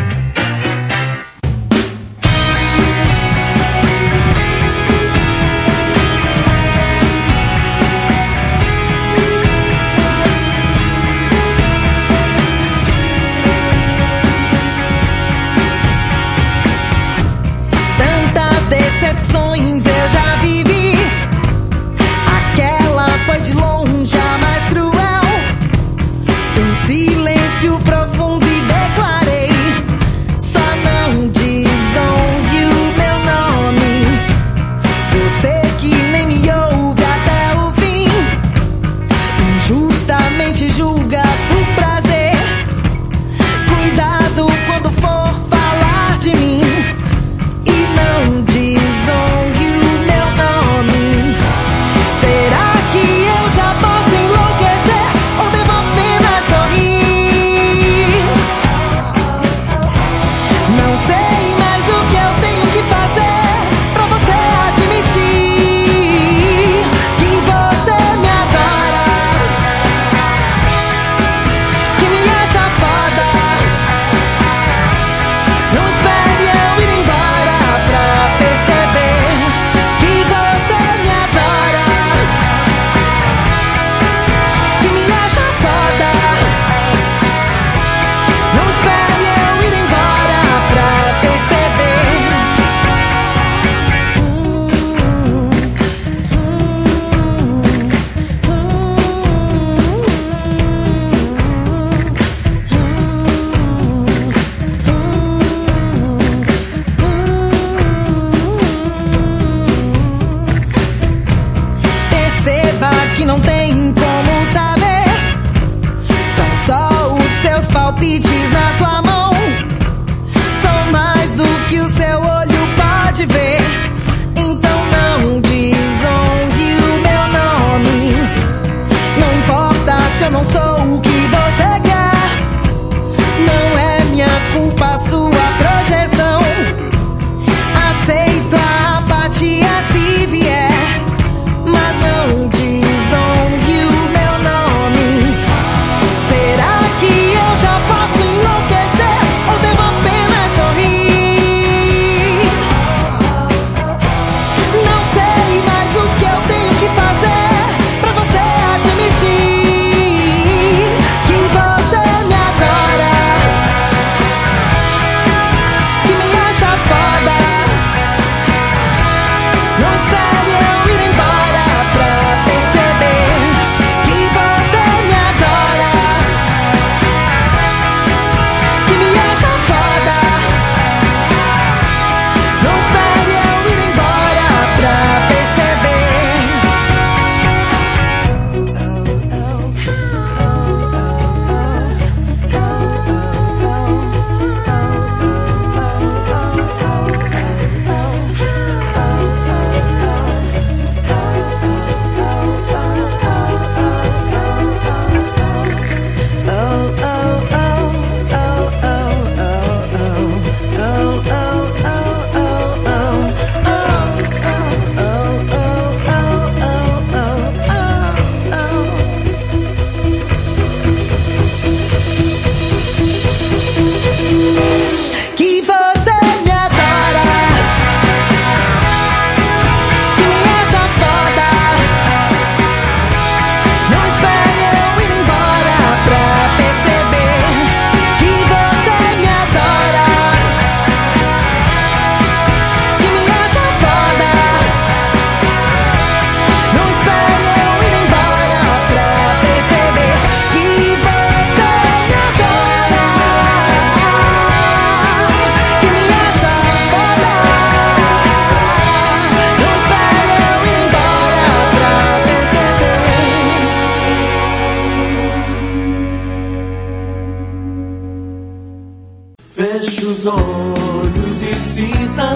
olhos e sinta.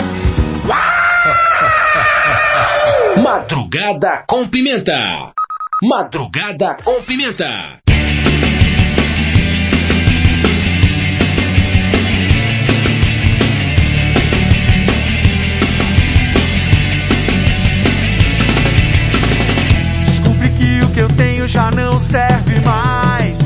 Madrugada com pimenta. Madrugada com pimenta. Desculpe que o que eu tenho já não serve mais.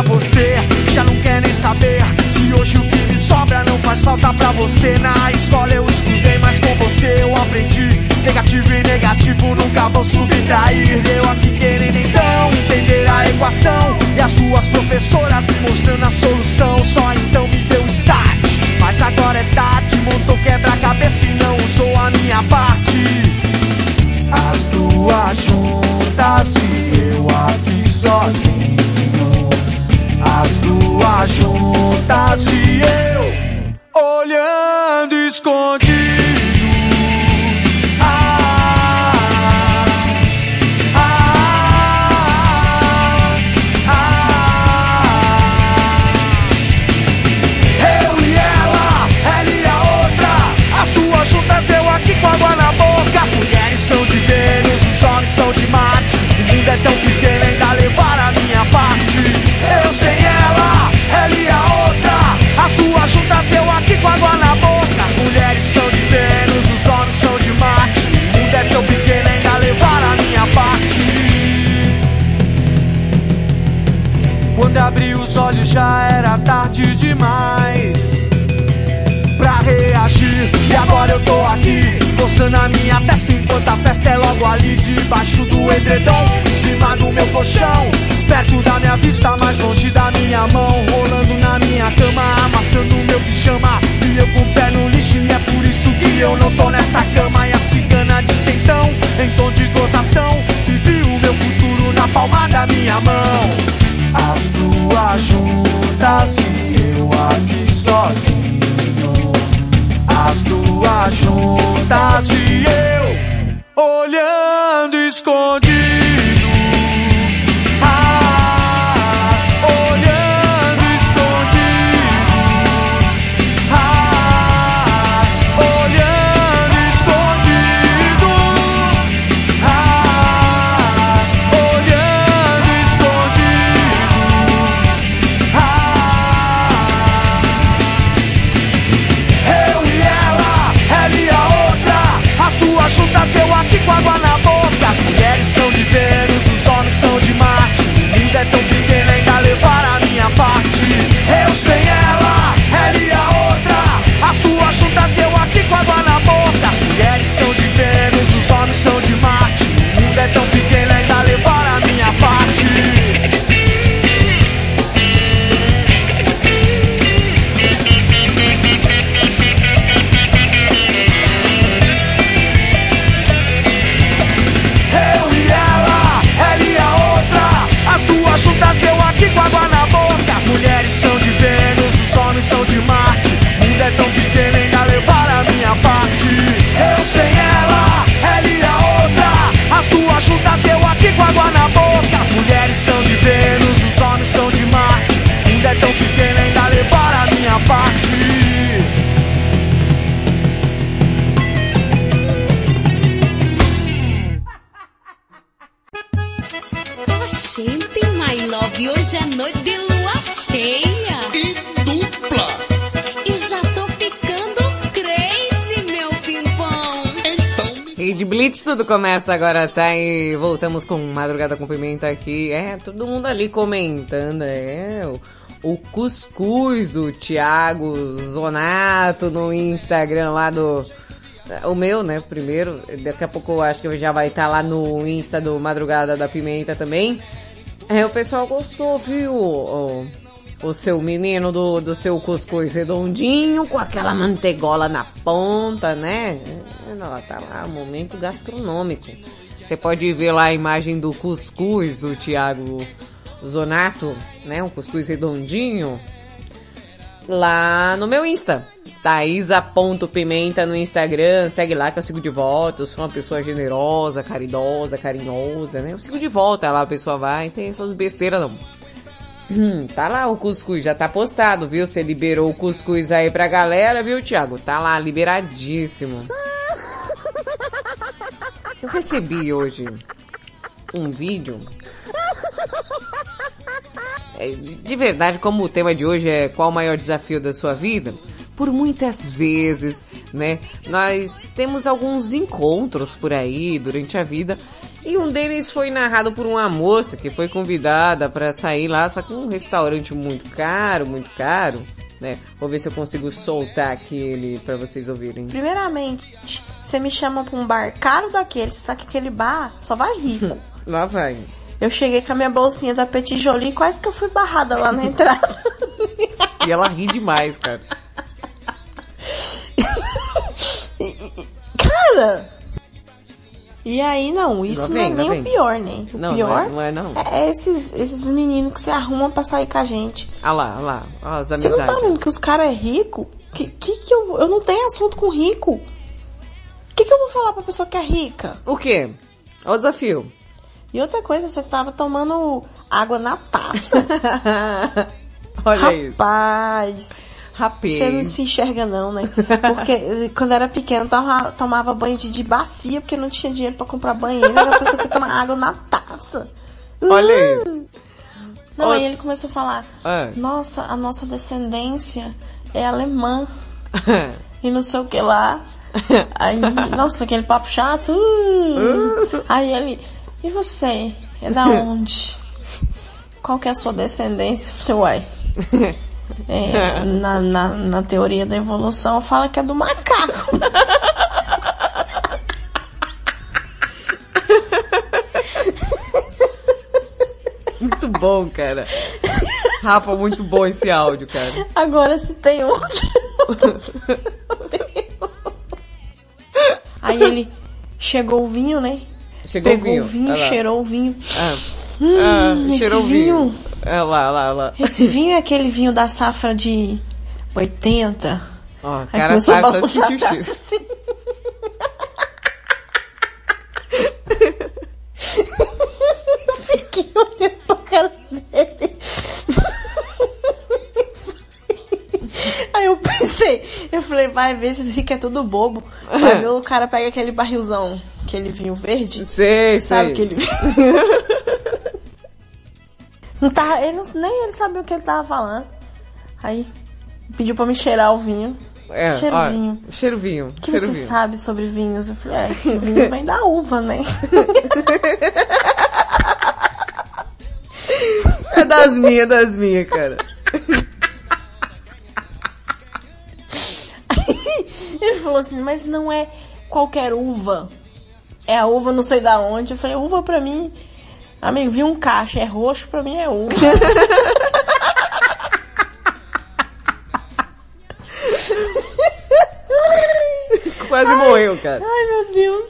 Você, já não quer nem saber se hoje o que me sobra não faz falta pra você. Na escola eu estudei, mas com você eu aprendi. Negativo e negativo nunca vão subtrair. Eu aqui querendo então entender a equação. E as duas professoras me mostrando a solução. Só então me deu start. Mas agora é tarde, montou quebra-cabeça e não usou a minha parte. As duas juntas e eu aqui sozinho. As duas juntas e eu olhando escondido. Ah, Eu e ela, ela e a outra. As duas juntas, eu aqui com água na boca. As mulheres são de Vênus, os homens são de Marte. O mundo é tão pequeno, os olhos já era tarde demais pra reagir. E agora eu tô aqui, coçando a minha testa enquanto a festa é logo ali debaixo do edredom, em cima do meu colchão, perto da minha vista, mais longe da minha mão, rolando na minha cama, amassando meu pijama. E eu com o pé no lixo, e é por isso que eu não tô nessa cama. E a cigana disse então, em tom de gozação, viu o meu futuro na palma da minha mão. As juntas e eu aqui sozinho. As duas juntas e eu olhando escondido. São de Marte. Tudo começa agora, tá? E voltamos com Madrugada com Pimenta aqui. É, todo mundo ali comentando, é. O, o cuscuz do Thiago Zonato no Instagram lá do... O meu, né, primeiro. Daqui a pouco eu acho que já vai estar lá no Insta do Madrugada da Pimenta também. É, o pessoal gostou, viu? O, seu menino do, do seu cuscuz redondinho, com aquela mantegola na ponta, né? Não, tá lá, momento gastronômico. Você pode ver lá a imagem do cuscuz do Thiago Zonato, né? Um cuscuz redondinho. Lá no meu Insta. Thaisa.pimenta no Instagram, segue lá que eu sigo de volta, eu sou uma pessoa generosa, caridosa, carinhosa, né? Eu sigo de volta, lá a pessoa vai, tem essas besteiras não. Hum, tá lá o cuscuz, já tá postado, viu? Você liberou o cuscuz aí pra galera, viu, Thiago? Tá lá, liberadíssimo. Eu recebi hoje um vídeo. É, de verdade, como o tema de hoje é qual o maior desafio da sua vida, por muitas vezes, né, nós temos alguns encontros por aí durante a vida E um deles foi narrado por uma moça que foi convidada para sair lá, só que num restaurante muito caro, muito caro, né? Vou ver se eu consigo soltar aquele para vocês ouvirem. Primeiramente, você me chama pra um bar caro daquele, sabe que aquele bar só vai rico. Lá vai. Eu cheguei com a minha bolsinha da Petit Jolie quase que eu fui barrada lá na entrada. E ela ri demais, cara. Cara! E aí, não, isso Lá não vem, é nem vem. o pior, né? O Não, pior não é- não é, não. é esses, esses meninos que você arruma pra sair com a gente. Ah lá, ah lá, ó, as Você não tá amizades. vendo que os caras é rico? Que, que que eu... Eu não tenho assunto com rico. O que que eu vou falar pra pessoa que é rica? O quê? Olha o desafio. E outra coisa, você tava tomando água na taça. Olha aí. Rapaz. Rapaz. Você não se enxerga não, né? Porque eh, quando era pequeno, tava, tomava banho de, de bacia, porque não tinha dinheiro pra comprar banheiro. Era a pessoa que tomar água na taça. Olha aí. Hum. Não, Ó- aí ele começou a falar, Ah. nossa, a nossa descendência é alemã. e não sei o que lá. Aí, nossa, aquele papo chato. uh. Aí ele, e você? É da onde? Qual que é a sua descendência? Eu falei, uai. É, na, na, na teoria da evolução fala que é do macaco. Muito bom, cara. Rafa, muito bom esse áudio, cara. Agora se tem outro. Aí ele chegou o vinho, né? Chegou o Pegou vinho, o vinho, lá. cheirou o vinho. Ah, Hum, ah, esse cheirou vinho. vinho. É lá, lá, lá. Esse vinho é aquele vinho da safra de 80. Ó, Aí cara sabe só sentir o cheiro. assim. Fiquei olhando pra cara dele. Aí eu pensei, eu falei, vai ver se esse rico é tudo bobo. Vai ver o cara pega aquele barrilzão, aquele vinho verde. Sei, Sabe sei. aquele vinho? Não tá, ele não, nem ele sabia o que ele tava falando. Aí pediu pra me cheirar o vinho. É, cheiro ó, vinho. Cheiro vinho. O que você vinho. sabe sobre vinhos? Eu falei, é, que o vinho vem da uva, né? É das minhas, das minhas, cara. Ele falou assim, mas não é qualquer uva. É a uva não sei da onde. Eu falei, uva pra mim, amigo, vi um caixa, é roxo, pra mim é uva. Quase morreu, cara. Ai, meu Deus.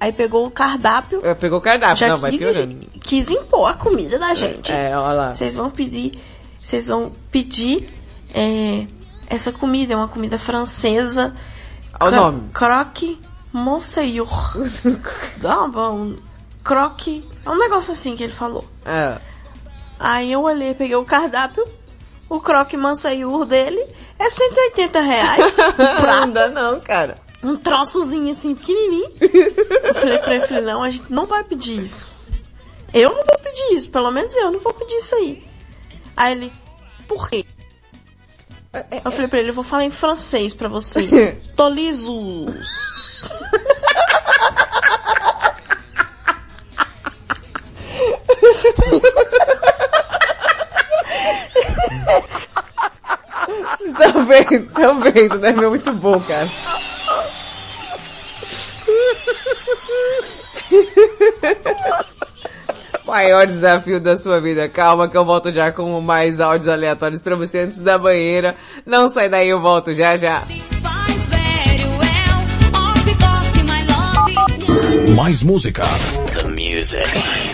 Aí pegou o cardápio. É, Pegou o cardápio, Já não, vai piorando. quis impor a comida da gente. É, olha lá. Vocês vão pedir, vocês vão pedir é, essa comida, é uma comida francesa. Olha o nome. Croque Monseigneur. Dá um croque. É um negócio assim que ele falou. É. Aí eu olhei, peguei o cardápio. O croque Monseigneur dele é 180 reais. Não dá não, cara. Um troçozinho assim, pequenininho. Eu falei pra ele, falei, não, a gente não vai pedir isso. Eu não vou pedir isso, pelo menos eu não vou pedir isso aí. Aí ele, por quê? Eu falei pra ele, eu vou falar em francês pra você. Tolizus. Vocês estão vendo, estão vendo, né? É muito bom, cara. Maior desafio da sua vida. Calma que eu volto já com mais áudios aleatórios pra você antes da banheira. Não sai daí, eu volto já já. Mais música. The music.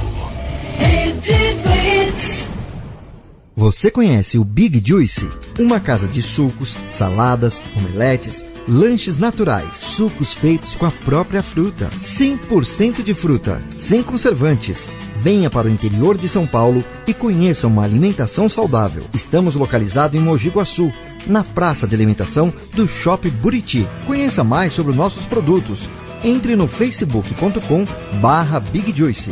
Você conhece o Big Juice? Uma casa de sucos, saladas, omeletes, lanches naturais, sucos feitos com a própria fruta, 100% de fruta, sem conservantes. Venha para o interior de São Paulo e conheça uma alimentação saudável. Estamos localizados em Mogi Guaçu, na praça de alimentação do Shopping Buriti. Conheça mais sobre os nossos produtos. Entre no facebook.com barra Big Juice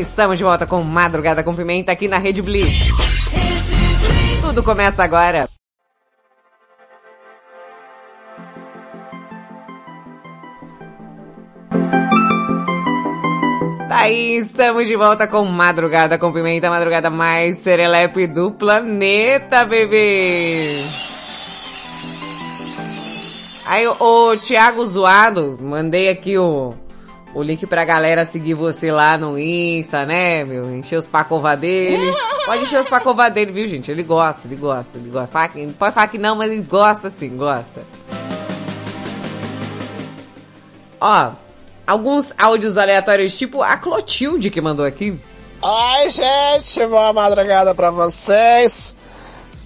Estamos de volta com Madrugada com Pimenta aqui na Rede Blitz. Tudo começa agora. Tá aí, estamos de volta com Madrugada com Pimenta, madrugada mais serelepe do planeta, bebê! Aí, o, o Thiago Zoado, mandei aqui o, o link pra galera seguir você lá no Insta, né, meu? Encher os pacová dele. Pode encher os pacová dele, viu, gente? Ele gosta, ele gosta, ele gosta. Fala que- Pode falar que não, mas ele gosta sim, gosta. Ó, alguns áudios aleatórios, tipo a Clotilde que mandou aqui. Ai, gente, boa madrugada pra vocês.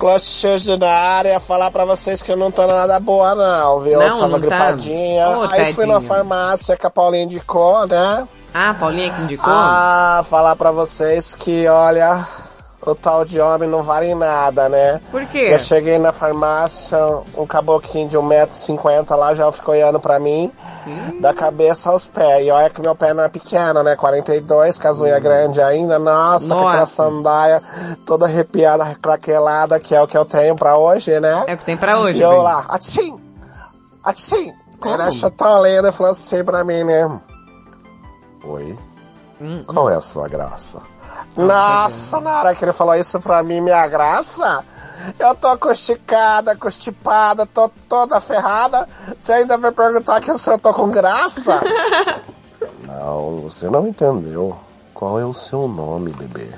Clotilde na área, falar pra vocês que eu não tô nada boa não, viu? Não, eu tava não tá? gripadinha. Ô, Aí fui na farmácia que a Paulinha indicou, né? Ah, Paulinha que indicou? Ah, falar pra vocês que, olha, o tal de homem não vale nada, né? Por quê? Eu cheguei na farmácia, um caboclinho de 1,50m lá já ficou olhando pra mim, da cabeça aos pés. E olha que meu pé não é pequeno, né? 42, com as unhas grandes ainda. Nossa, com aquela Nossa. sandália toda arrepiada, craquelada, que é o que eu tenho pra hoje, né? É o que tem pra hoje, E eu bem. lá, atchim! Atchim! Como? Era chatolenda falou assim pra mim, né? Oi? Hum, Qual é a sua graça? Nossa, na hora que ele falou isso pra mim, minha graça, eu tô constipada, constipada, tô toda ferrada. Você ainda vai perguntar que se eu tô com graça? não, você não entendeu. Qual é o seu nome, bebê?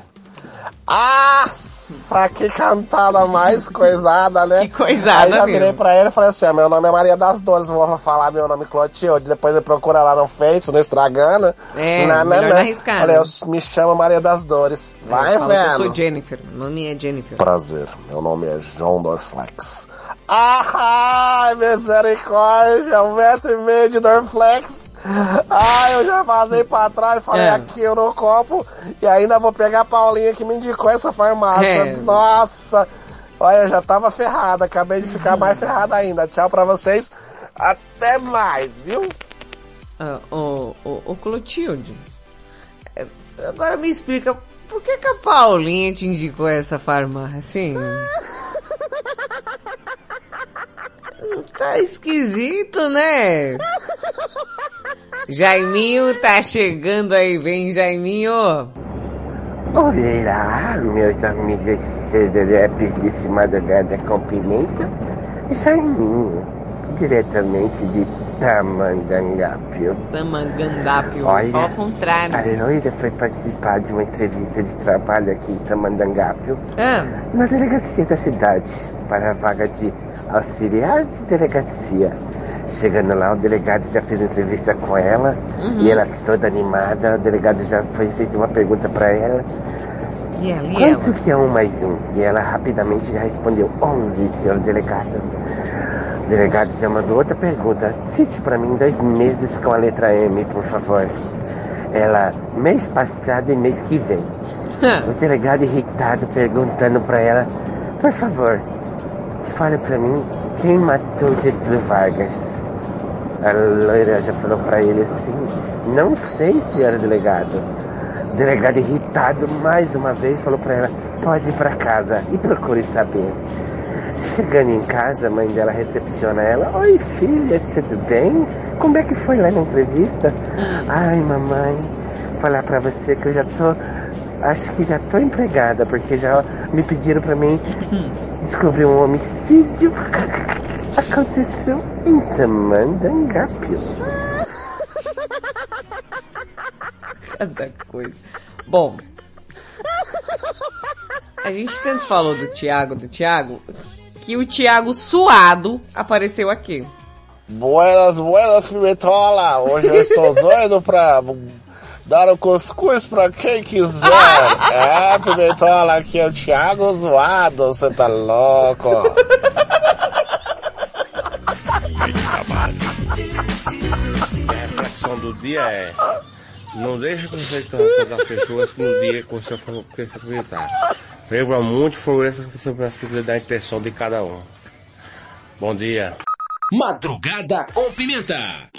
Nossa, que cantada mais coisada, né? Que coisada Aí já mesmo. virei pra ele e falei assim, ah, meu nome é Maria das Dores, vou falar meu nome Clotilde, depois ele procura lá no Face, no Estragana. É, Não, não, melhor arriscar, Falei, né? eu me chamo Maria das Dores. Vai, Eu falo que Eu velho. sou Jennifer. Meu nome é Jennifer. Prazer, meu nome é João Dorflex. Ai, misericórdia, um metro e meio de Dorflex. Ai, eu já vazei pra trás, falei É. aqui eu no copo e ainda vou pegar a Paulinha que me indicou essa farmácia. É. Nossa, olha, eu já tava ferrada, acabei de ficar mais ferrada ainda. Tchau pra vocês, até mais, viu? Ah, ô, ô, ô Clotilde, é, agora me explica, por que que a Paulinha te indicou essa farmácia, assim? Tá esquisito, né? Jaiminho tá chegando aí, vem Jaiminho. Olá, meus amigos serelepes de madrugada com pimenta. Jaiminho, diretamente de Tamandangápio. Tamangandápio, Olha, fala ao contrário. A loira foi participar de uma entrevista de trabalho aqui em Tamandangápio, Ah, na delegacia da cidade, para a vaga de auxiliar de delegacia. Chegando lá, o delegado já fez entrevista com ela Uhum. e ela toda animada. O delegado já foi fez uma pergunta para ela. e ela, e Quanto ela? que é um mais um? E ela rapidamente já respondeu 11, senhor delegado. O delegado já mandou outra pergunta. Cite para mim dois meses com a letra M, por favor. Ela, mês passado e mês que vem. o delegado irritado perguntando para ela, por favor, fale para mim quem matou Getúlio Vargas. A loira já falou para ele assim, não sei, senhor delegado. O delegado irritado mais uma vez falou pra ela, pode ir pra casa e procure saber. Chegando em casa, a mãe dela recepciona ela. Oi filha, tudo bem? Como é que foi lá na entrevista? Ai mamãe, falar pra você que eu já tô. Acho que já tô empregada, porque já me pediram pra mim descobrir um homicídio. Aconteceu em Tamandangápio. Cada coisa. Bom, a gente tanto falou do Thiago, do Thiago, que o Thiago suado apareceu aqui. Buenas, buenas, Pimentola. Hoje eu estou doido pra dar o cuscuz pra quem quiser. É, Pimentola, aqui é o Thiago Zoado, você tá louco. A reflexão do dia é não deixe você todas as pessoas no dia que você for que você comentar. Preva muito floresça sobre as coisas da intenção de cada um. Bom dia. Madrugada com pimenta.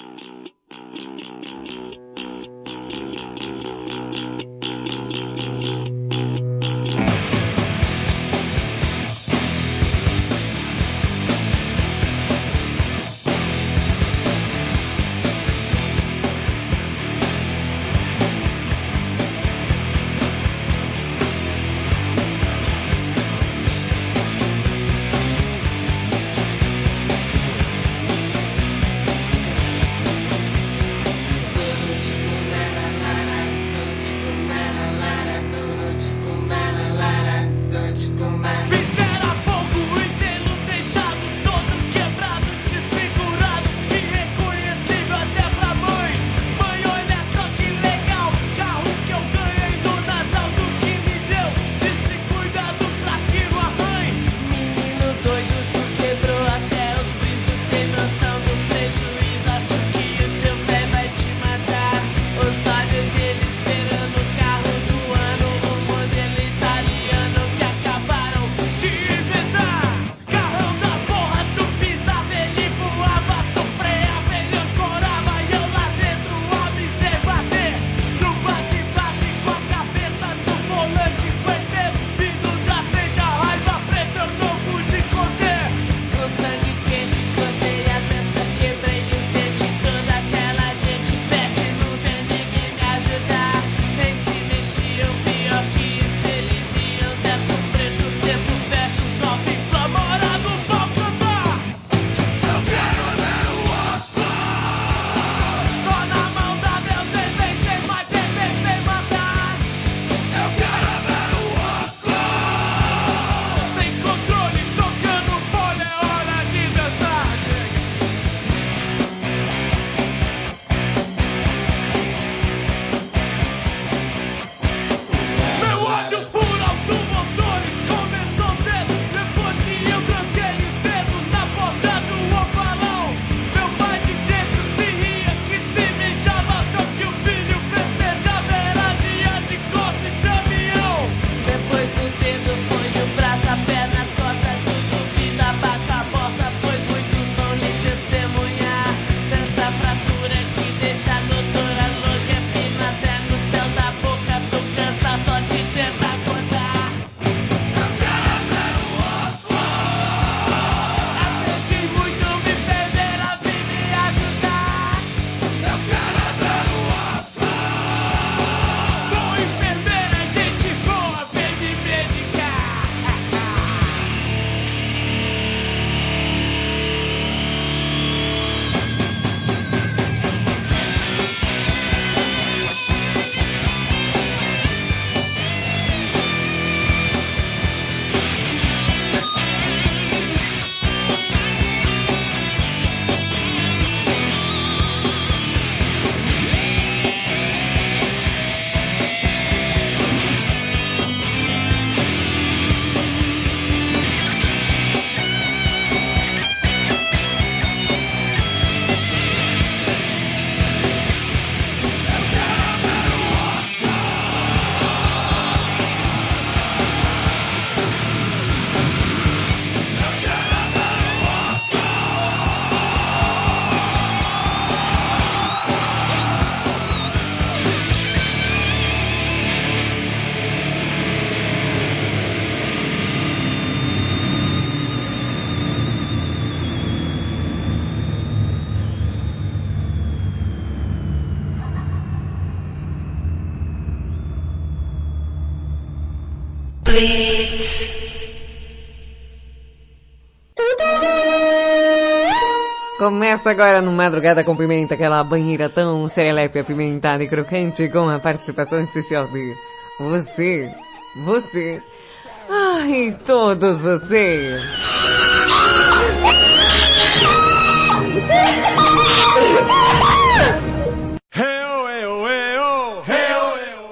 Começa agora no Madrugada com Pimenta, aquela banheira tão serelepe, apimentada e crocante com a participação especial de você, você, ai, todos vocês.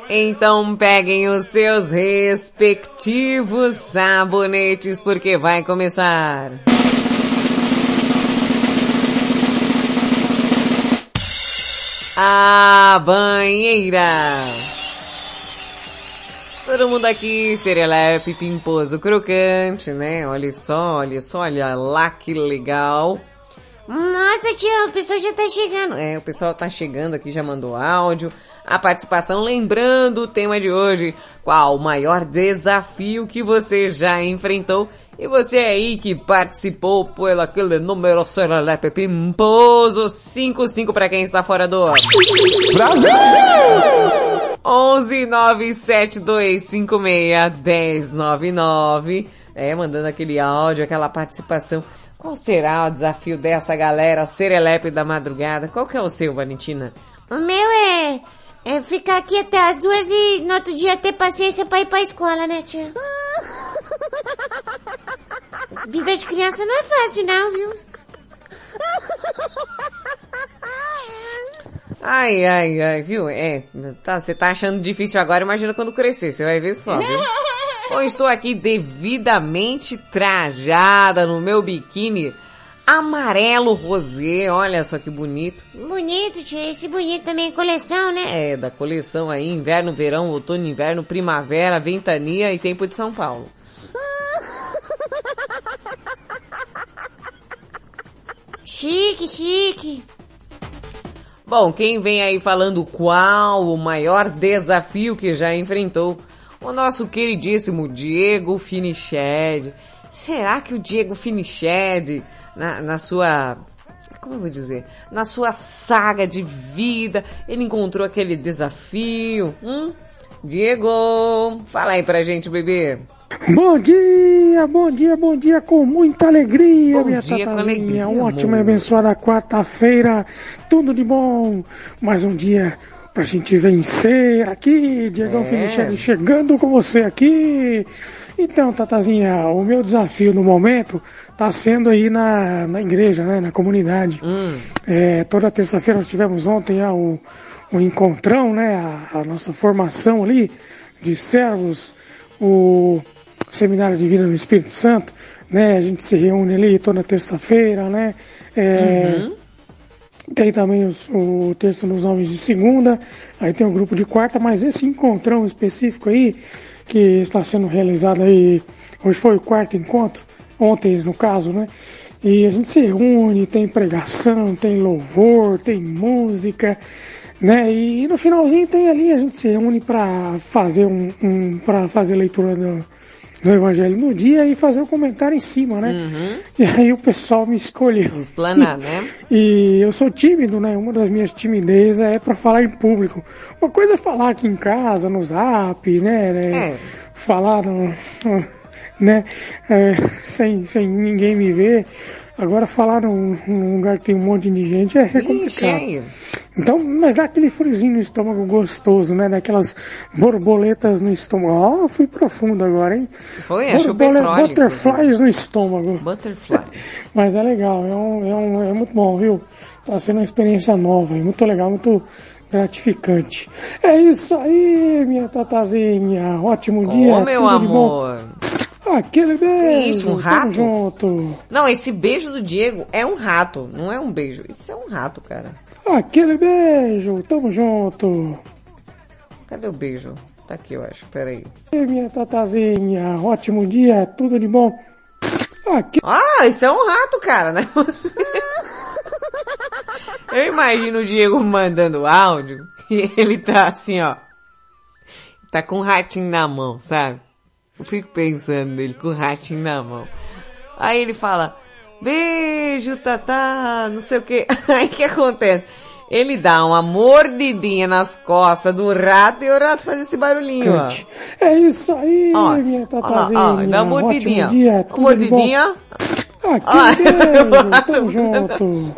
Então peguem os seus respectivos sabonetes porque vai começar. A banheira. Todo mundo aqui, serelepe, pimposo, crocante, né? Olha só, olha só, olha lá que legal. Nossa, tia, o pessoal já tá chegando. É, o pessoal tá chegando aqui, já mandou áudio. A participação, lembrando o tema de hoje. Qual o maior desafio que você já enfrentou? E você aí que participou por aquele número Serelepe Pimposo 55 para quem está fora do... Brasil! 11 97256 1099. É, mandando aquele áudio, aquela participação. Qual será o desafio dessa galera serelepe da madrugada? Qual que é o seu, Valentina? O meu é, é ficar aqui até as duas e no outro dia ter paciência pra ir pra escola, né, tia? Vida de criança não é fácil não, viu? Ai, ai, ai, viu? É, tá, você tá achando difícil agora, imagina quando crescer, você vai ver só, viu? Eu estou aqui devidamente trajada no meu biquíni amarelo rosé, olha só que bonito. Bonito, tia. Esse bonito também é coleção, né? É, da coleção aí, inverno, verão, outono, inverno, primavera, ventania e tempo de São Paulo. Chique, chique. Bom, quem vem aí falando qual o maior desafio que já enfrentou? O nosso queridíssimo Diego Finiched. Será que o Diego Finiched, na, na sua, como eu vou dizer, na sua saga de vida, ele encontrou aquele desafio? Hum? Diego, fala aí pra gente, bebê. Bom dia, bom dia, bom dia com muita alegria, Bom minha dia alegria, Uma ótima e abençoada quarta-feira, tudo de bom. Mais um dia pra gente vencer aqui, Diegão É. Chegando com você aqui. Então, Tatazinha, o meu desafio no momento tá sendo aí na, na igreja, né, na comunidade. Hum. É, toda terça-feira nós tivemos ontem ah, o, o encontrão, né, a, a nossa formação ali de servos, o Seminário de Vida no Espírito Santo, né, a gente se reúne ali toda terça-feira, né, é, Uhum. tem também os- o texto nos nomes de segunda, aí tem o grupo de quarta, mas esse encontrão específico aí, que está sendo realizado aí, hoje foi o quarto encontro, ontem no caso, né? E a gente se reúne, tem pregação, tem louvor, tem música, né? E, no finalzinho tem ali, a gente se reúne para fazer um, um para fazer leitura do, do Evangelho no dia e fazer um comentário em cima, né? Uhum. E aí o pessoal me escolheu. Explanar, né? E eu sou tímido, né? Uma das minhas timidezes é para falar em público. Uma coisa é falar aqui em casa, no zap, né? né? É. Falar no, né? É, sem, sem ninguém me ver. Agora falar num, num lugar que tem um monte de gente é, é Ixi, complicado. aí. Então, mas dá aquele friozinho no estômago gostoso, né? Daquelas borboletas no estômago. Ó, eu fui profundo agora, hein? Foi, achou petróleo. Butterflies no estômago. Butterfly. Mas é legal, é, um, é, um, é muito bom, viu? Tá sendo uma experiência nova, e muito legal, muito gratificante. É isso aí, minha tatazinha. Ótimo dia. Ô, meu amor. Aquele beijo. Isso, um tamo rato? junto. Não, esse beijo do Diego é um rato, não é um beijo. Isso é um rato, cara. Aquele beijo. Tamo junto. Cadê o beijo? Tá aqui, eu acho. Pera aí. E minha tatazinha. Ótimo dia. Tudo de bom. Aqui. Ah, isso é um rato, cara, né? Você- Eu imagino o Diego mandando áudio e ele tá assim, ó. Tá com um ratinho na mão, sabe? Eu fico pensando nele com o ratinho na mão. Aí ele fala, beijo, Tatá, não sei o que. Aí o que acontece? ele dá uma mordidinha nas costas do rato e o rato faz esse barulhinho, ó. É isso aí, Ó, minha ó tatazinha. ó, dá uma mordidinha. Dia, Uma mordidinha. Aqui, Ó. beijo, tamo junto.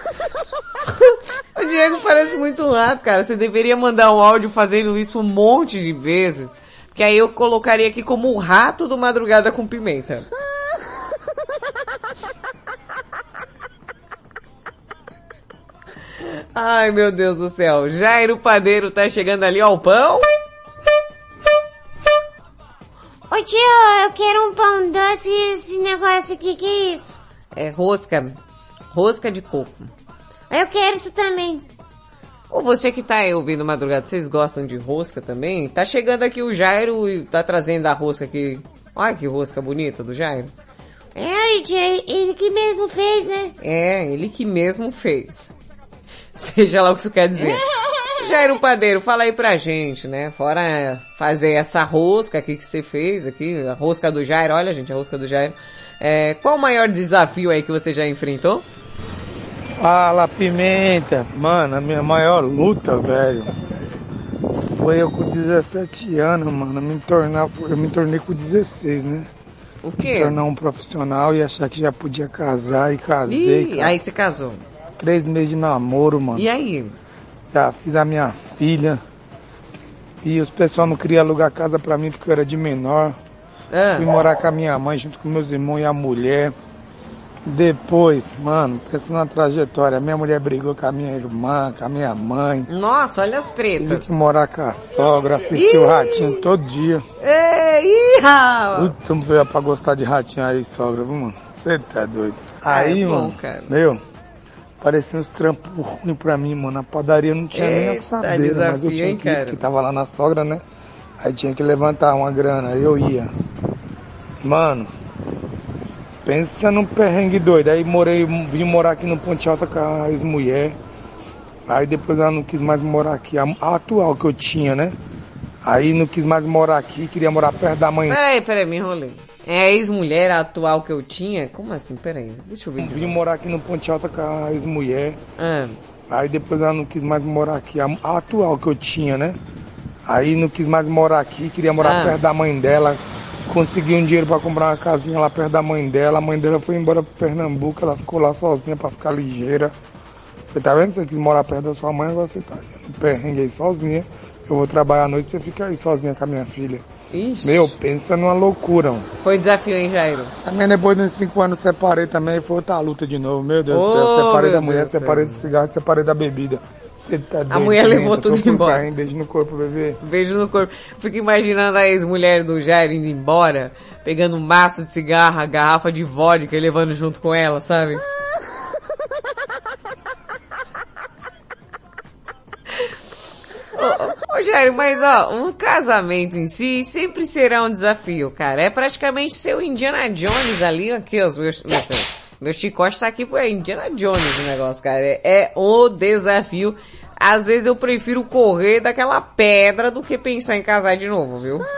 O Diego parece muito um rato, cara. Você deveria mandar um áudio fazendo isso um monte de vezes. Que aí eu colocaria aqui como o rato do Madrugada com Pimenta. Ai, meu Deus do céu. Jairo Padeiro tá chegando ali, ó, o pão. Ô tio, eu quero um pão doce e esse negócio aqui, que é isso? É rosca. Rosca de coco. Eu quero isso também. Ou você que tá aí ouvindo Madrugada, vocês gostam de rosca também? Tá chegando aqui o Jairo e tá trazendo a rosca aqui. Olha que rosca bonita do Jairo. É, ele que mesmo fez, né? É, ele que mesmo fez. Seja lá o que isso quer dizer. Jairo Padeiro, fala aí pra gente, né? Fora fazer essa rosca aqui que você fez aqui, a rosca do Jairo, olha gente, a rosca do Jairo. É, qual o maior desafio aí que você já enfrentou? Fala, Pimenta. Mano, a minha maior luta, velho, foi eu com 17 anos, mano, me tornar, eu me tornei com 16, né? O quê? Me tornar um profissional e achar que já podia casar e casei, Ih, cara. aí você casou. Três meses de namoro, mano. E aí? Já fiz a minha filha. E os pessoal não queriam alugar casa pra mim porque eu era de menor. Ah. Fui morar com a minha mãe junto com meus irmãos e a mulher. Depois, mano, pensa na trajetória. Minha mulher brigou com a minha irmã, com a minha mãe. Nossa, olha as Tive tretas. que morar com a sogra, assistir o ratinho todo dia. Ei! Puta, não veio pra gostar de ratinho aí, sogra, viu, mano? Você tá doido. Aí, é bom, mano, cara. meu, parecia uns trampos ruins pra mim, mano. A padaria não tinha nem Eita, assadeira, mas eu desafio, tinha que ir, porque tava lá na sogra, né? Aí tinha que levantar uma grana, aí eu ia. Mano, pensa num perrengue doido. Aí morei, vim morar aqui no Ponte Alta com a ex-mulher. Aí depois ela não quis mais morar aqui, a, a atual que eu tinha, né? Aí não quis mais morar aqui, queria morar perto da mãe. Peraí, peraí, me enrolei. É a ex-mulher atual que eu tinha? Como assim? Peraí, deixa eu ver. Vim morar aqui no Ponte Alta com a ex-mulher. Ah. Aí depois ela não quis mais morar aqui, a, a atual que eu tinha, né? Aí não quis mais morar aqui, queria morar Ah. perto da mãe dela. Consegui um dinheiro pra comprar uma casinha lá perto da mãe dela. A mãe dela foi embora pro Pernambuco, ela ficou lá sozinha pra ficar ligeira. Falei, tá vendo? Você quis morar perto da sua mãe, agora você tá no perrengue aí sozinha. Eu vou trabalhar à noite, você fica aí sozinha com a minha filha. Ixi. Meu, pensa numa loucura, mano. Foi desafio, hein, Jairo? Também depois de uns 5 anos separei também, foi outra luta de novo. Meu Deus do Oh, céu, separei da mulher, Deus do separei do cigarro, separei da bebida. Você tá doido, mulher Pimenta, levou tudo embora. hein? Beijo no corpo, bebê. Beijo no corpo. Fico imaginando a ex-mulher do Jairo indo embora, pegando um maço de cigarro, a garrafa de vodka e levando junto com ela, sabe? Ô, ô, Jairo, mas ó, um casamento em si sempre será um desafio, cara. É praticamente ser o Indiana Jones ali, aqui, os meus, meu chicote tá aqui, é Indiana Jones o negócio, cara. É, é o desafio. Às vezes eu prefiro correr daquela pedra do que pensar em casar de novo, viu?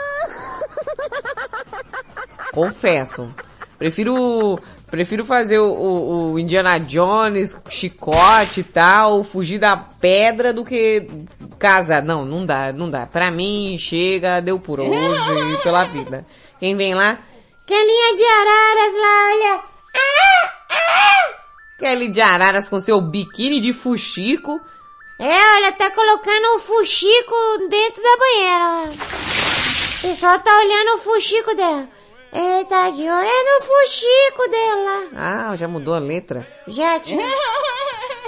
Confesso. Prefiro, prefiro fazer o, o- o Indiana Jones, chicote e tal, fugir da pedra do que casar. Não, não dá, não dá. Pra mim, chega, deu por hoje e pela vida. Quem vem lá? Kelinha de araras lá, olha. Kelly de Araras com seu biquíni de fuxico. É, olha, tá colocando um fuxico dentro da banheira. O pessoal tá olhando o fuxico dela. É, tá de olho no fuxico dela. Ah, já mudou a letra. Já, tio.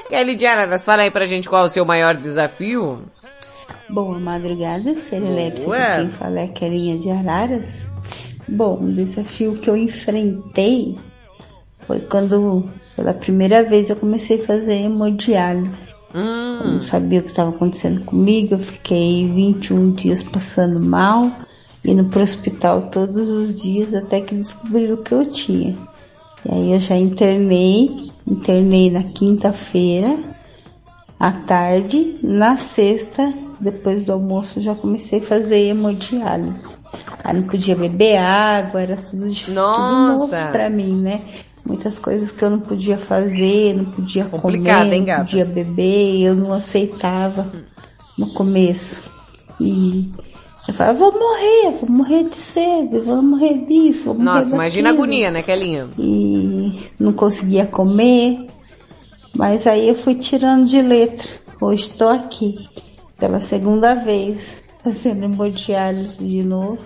Kelly de Araras, fala aí pra gente qual é o seu maior desafio. Boa madrugada. Boa. Quem fala é Querinha de Araras. Bom, o desafio que eu enfrentei foi quando, pela primeira vez, eu comecei a fazer hemodiálise. Eu não sabia o que estava acontecendo comigo, eu fiquei 21 dias passando mal, indo pro hospital todos os dias até que descobriram o que eu tinha. E aí eu já internei, internei na quinta-feira, à tarde, na sexta, depois do almoço, já comecei a fazer hemodiálise. Aí não podia beber água, era tudo, de- tudo novo pra mim, né? Muitas coisas que eu não podia fazer, não podia Complicado, comer, hein, não podia beber, eu não aceitava no começo. E eu falava, vou morrer, vou morrer de sede, vou morrer disso, vou morrer Nossa, imagina a agonia, né, Kelinha? e não conseguia comer. Mas aí eu fui tirando de letra. Hoje estou aqui pela segunda vez fazendo hemodiálise de novo.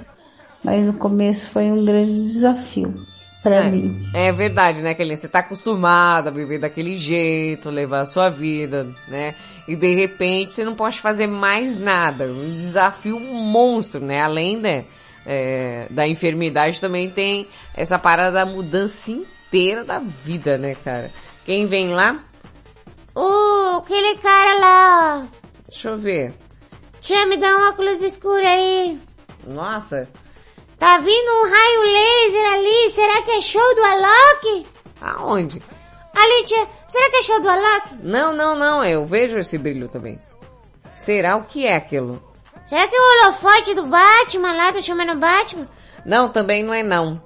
Mas no começo foi um grande desafio para é, mim. É verdade, né, Kelinha? Você tá acostumada a viver daquele jeito, levar a sua vida, né? E de repente você não pode fazer mais nada. Um desafio monstro, né? Além né, é, da enfermidade, também tem essa parada da mudança inteira da vida, né, cara? Quem vem lá? Uh, aquele cara lá. Deixa eu ver. Tia, me dá um óculos escuro aí. Nossa. Tá vindo um raio laser ali. Será que é show do Alok? Aonde? Ali, tia. Será que é show do Alok? Não, não, não. Eu vejo esse brilho também. Será o que é aquilo? Será que é o holofote do Batman lá? Tô chamando Batman? Não, também não é não.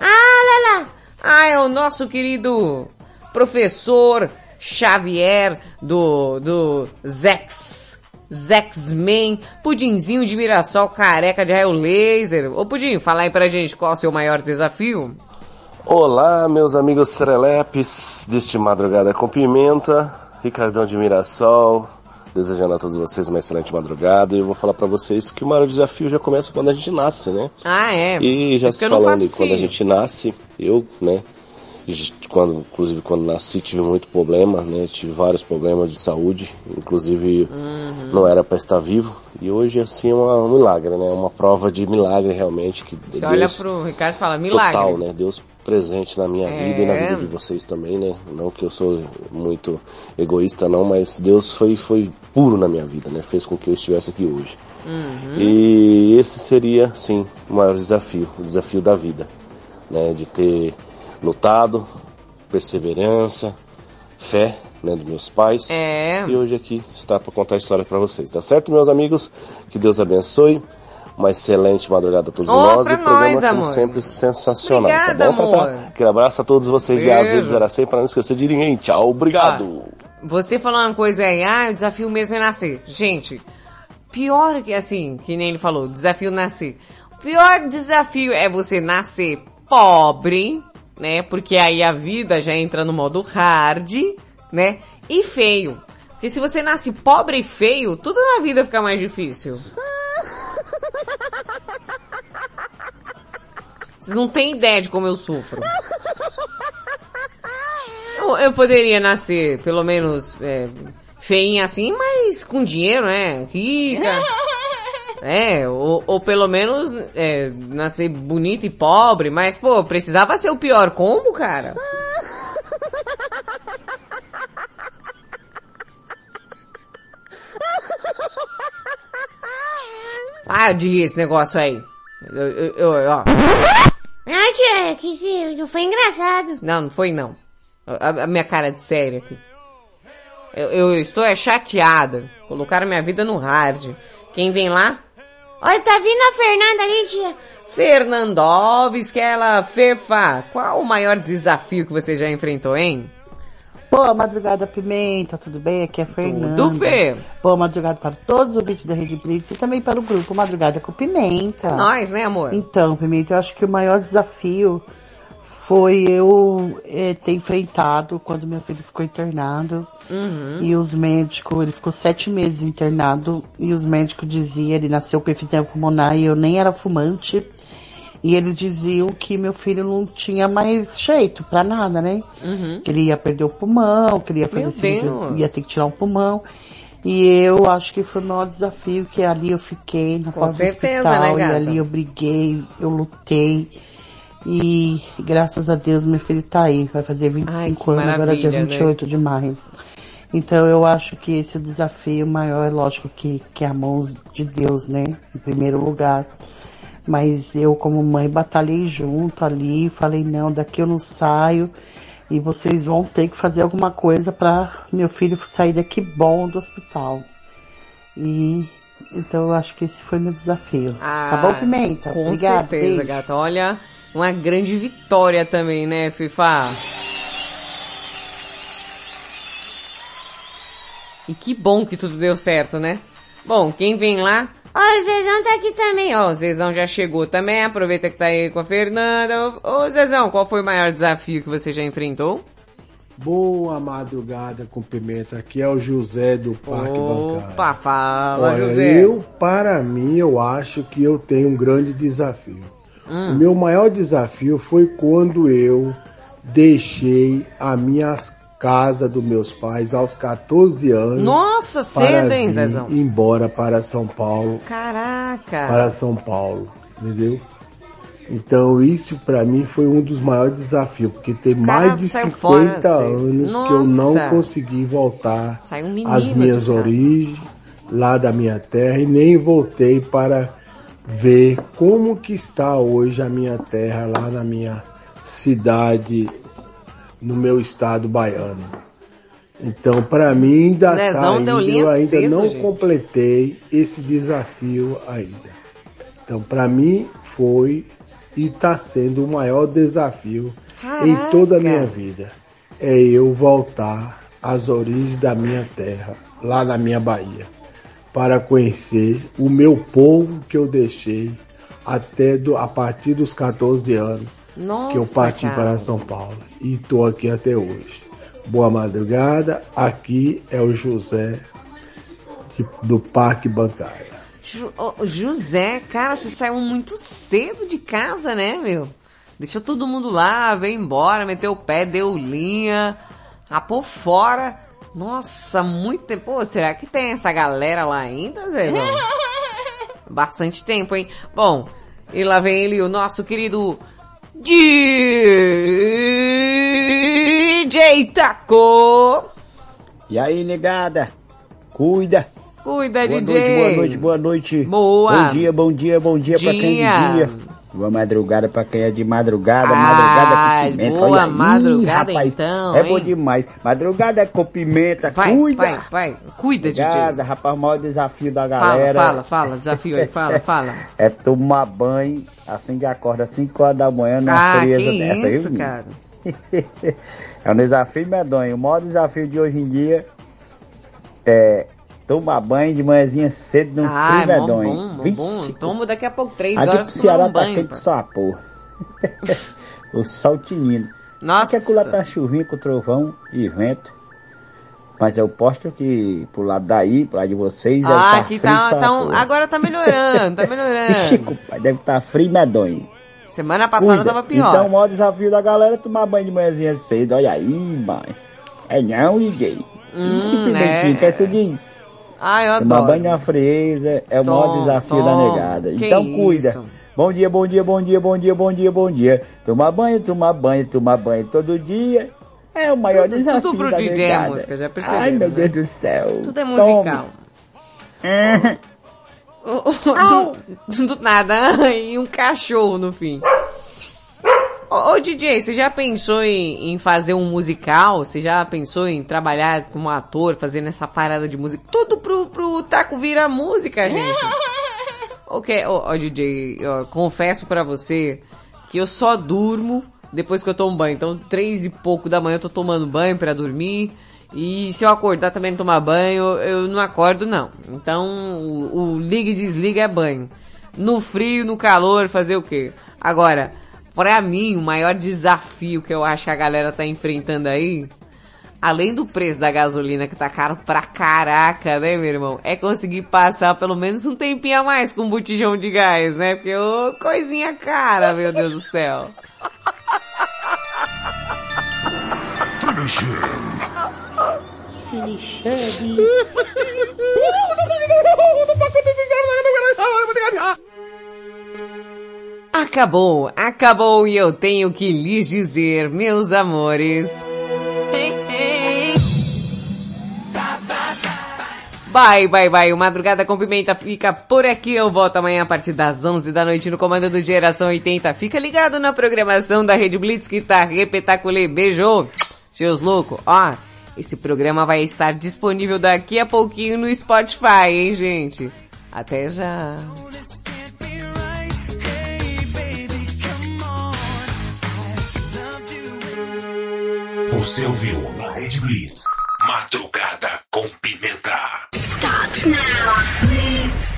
Ah, lá lá. Ah, é o nosso querido professor Xavier do, do Zex. Zex-Man, Pudinzinho de Mirassol, careca de raio laser. Ô Pudim, fala aí pra gente qual é o seu maior desafio. Olá, meus amigos serelepes deste Madrugada com Pimenta, Ricardão de Mirassol, desejando a todos vocês uma excelente madrugada. E eu vou falar pra vocês que o maior desafio já começa quando a gente nasce, né? Ah, é? E já se falando quando a gente nasce, eu, né, quando, inclusive quando nasci tive muito problema, né, tive vários problemas de saúde, inclusive Uhum. não era para estar vivo, e hoje assim é uma- um milagre, né, uma prova de milagre realmente, que Você Deus olha pro Ricardo e fala, milagre. total, né, Deus presente na minha vida e na É. vida de vocês também, né, não que eu sou muito egoísta não, mas Deus foi, foi puro na minha vida, né, fez com que eu estivesse aqui hoje. Uhum. E esse seria, sim, o maior desafio, o desafio da vida, né, de ter lutado, perseverança, fé, né, dos meus pais. É. E hoje aqui está para contar a história para vocês, tá certo, meus amigos? Que Deus abençoe. Uma excelente madrugada a todos Ô, nós. e o programa, nós, como amor. sempre, sensacional. Obrigada, tá bom, amor. Aquele abraço a todos vocês de Beijo. Azedos Aracém, para não esquecer de ninguém. Tchau, obrigado. Você falou uma coisa aí, ah, o desafio mesmo é nascer. Gente, pior que assim, que nem ele falou, desafio nascer. O pior desafio é você nascer pobre, né? Porque aí a vida já entra no modo hard, né? E feio. Porque se você nasce pobre e feio, tudo na vida fica mais difícil. Vocês não têm ideia de como eu sofro. Eu, eu poderia nascer, pelo menos, é, feinha assim, mas com dinheiro, né? Rica. É, ou, ou pelo menos é, nascer bonita e pobre, mas pô, precisava ser o pior como, cara? Ah, de esse negócio aí. Eu, eu, eu- ó. Ah, tia, que isso foi engraçado. Não, não foi não. A, a minha cara de séria aqui. Eu, eu estou é chateada. Colocaram minha vida no hard. Quem vem lá? Olha, tá vindo a Fernanda ali, tia. Fernandoves, que ela, Fefa. Qual o maior desafio que você já enfrentou, hein? Boa madrugada, Pimenta, tudo bem? Aqui é a Fernanda. Tudo, Fê. Boa madrugada para todos os ouvintes da Rede Blitz e também para o grupo Madrugada com Pimenta. Nós, né, amor? Então, Pimenta, eu acho que o maior desafio foi eu eh, ter enfrentado quando meu filho ficou internado. Uhum. E os médicos, ele ficou sete meses internado e os médicos diziam, ele nasceu com efizema pulmonar e eu nem era fumante. E eles diziam que meu filho não tinha mais jeito pra nada, né? Uhum. Que ele ia perder o pulmão, que ele ia fazer cirurgia, ia ter que tirar um pulmão. E eu acho que foi o maior desafio que ali eu fiquei na Com porta do certeza, hospital, né, e ali eu briguei, eu lutei. E graças a Deus meu filho tá aí, vai fazer 25 Ai, anos, agora é dia maravilha, né? 28 de maio. Então eu acho que esse desafio maior é lógico que, que é a mão de Deus, né? Em primeiro lugar. Mas eu como mãe batalhei junto ali, falei não, daqui eu não saio. E vocês vão ter que fazer alguma coisa para meu filho sair daqui bom do hospital. E então eu acho que esse foi meu desafio. tá bom, Pimenta? Ah, Com Obrigada, certeza, beijo. gata. Olha, uma grande vitória também, né, FIFA? E que bom que tudo deu certo, né? Bom, quem vem lá? Ó, o Zezão tá aqui também, ó. O Zezão já chegou também. Aproveita que tá aí com a Fernanda. Ô, Zezão, qual foi o maior desafio que você já enfrentou? Boa madrugada com pimenta. Aqui é o José do Parque Bancário. Opa, fala, Olha, José. eu, para mim, eu acho que eu tenho um grande desafio. Hum. O meu maior desafio foi quando eu deixei a minha casa dos meus pais aos 14 anos. Nossa, cedo, hein, Zezão? embora para São Paulo, Caraca. para São Paulo, entendeu? Então isso para mim foi um dos maiores desafios, porque tem mais de saiu 50 fora, anos que eu não Nossa. consegui voltar um às minhas origens lá da minha terra e nem voltei para ver como que está hoje a minha terra lá na minha cidade, no meu estado baiano. Então, para mim ainda tá ainda, linha eu ainda cedo, não gente. completei esse desafio ainda. Então, para mim foi e está sendo o maior desafio em Caraca. toda a minha vida. É eu voltar às origens da minha terra, lá na minha Bahia, para conhecer o meu povo que eu deixei até do, a partir dos 14 anos Nossa, que eu parti cara. para São Paulo e estou aqui até hoje. Boa madrugada, aqui é o José de- do Parque Bancário. Ju- José, cara, você saiu muito cedo de casa, né, meu? Deixou todo mundo lá, veio embora, meteu o pé, deu linha, rapou fora. Nossa, muito tempo. Pô, será que tem essa galera lá ainda, Zé? Bastante tempo, hein? Bom, e lá vem ele, o nosso querido DJ Taco. E aí, negada? Cuida. Cuida, boa DJ. Noite, boa noite, boa noite. Boa. Bom dia, bom dia, bom dia pra quem Dia. Boa madrugada pra quem é de madrugada, Ah, madrugada com pimenta. boa Olha madrugada rapaz, então, É hein? bom demais. Madrugada com pimenta, Vai, cuida. vai, vai. Cuida, DJ. Obrigada, rapaz, o maior desafio da Fala, galera. fala, fala, desafio aí, fala, fala. É tomar banho assim que acorda às 5 horas da manhã na Ah, frieza que dessa. isso, viu? cara. é um desafio medonho. O maior desafio de hoje em dia é tomar banho de manhãzinha cedo num Ah, frio é medonho. bom, Vixe, bom. Tomo daqui a pouco três Aqui horas pro Ceará um tá banho. quente só a porra. o sol tinindo. Nossa. Aqui lá tá chuvinha com trovão e vento. Mas eu posto que pro lado daí, pro lado de vocês, deve Ah, tá aqui frio tá, tá um- agora tá melhorando, tá melhorando. Ixi, compadre, deve estar tá frio e medonho. Semana passada Cuida. tava pior. Então o maior desafio da galera é tomar banho de manhãzinha cedo. Olha aí, mãe. É não, DJ. Hum, é. que é tudo isso. Ah, eu Tomar adoro. banho numa frieza é o Tom, maior desafio da Tom, negada. que Então cuida. isso. Bom dia, bom dia, bom dia, bom dia, bom dia, bom dia. Tomar banho, tomar banho, tomar banho todo dia. É o maior Tudo- desafio tudo pro da DJ é negada. música, já perceberam, Ai, meu né? Deus do céu. Tudo é musical. do, do nada. E um cachorro no fim. Ô, ô, DJ, você já pensou em, em fazer um musical? Você já pensou em trabalhar como ator, fazendo essa parada de música? Tudo pro, pro Taco vira música, gente. ok, ô, ô, DJ, confesso pra você que eu só durmo depois que eu tomo banho. Então, três e pouco da manhã eu tô tomando banho pra dormir. E se eu acordar também não tomar banho, eu não acordo não. Então, o, o liga e desliga é banho. No frio, no calor, fazer o quê? Agora, pra mim, o maior desafio que eu acho que a galera tá enfrentando aí, além do preço da gasolina que tá caro pra caraca, né, meu irmão? É conseguir passar pelo menos um tempinho a mais com um botijão de gás, né? Porque, ô, coisinha cara, meu Deus do céu. Acabou, acabou e eu tenho que lhes dizer, meus amores. Vai, vai, vai. O Madrugada com Pimenta fica por aqui. Eu volto amanhã a partir das 11 da noite no comando do Geração 80. Fica ligado na programação da Rede Blitz que tá repetaculê. Beijo, seus loucos. Ó, esse programa vai estar disponível daqui a pouquinho no Spotify, hein, gente? Até já. Você ouviu na Red Blitz. Madrugada com Pimenta. Start now. Blitz.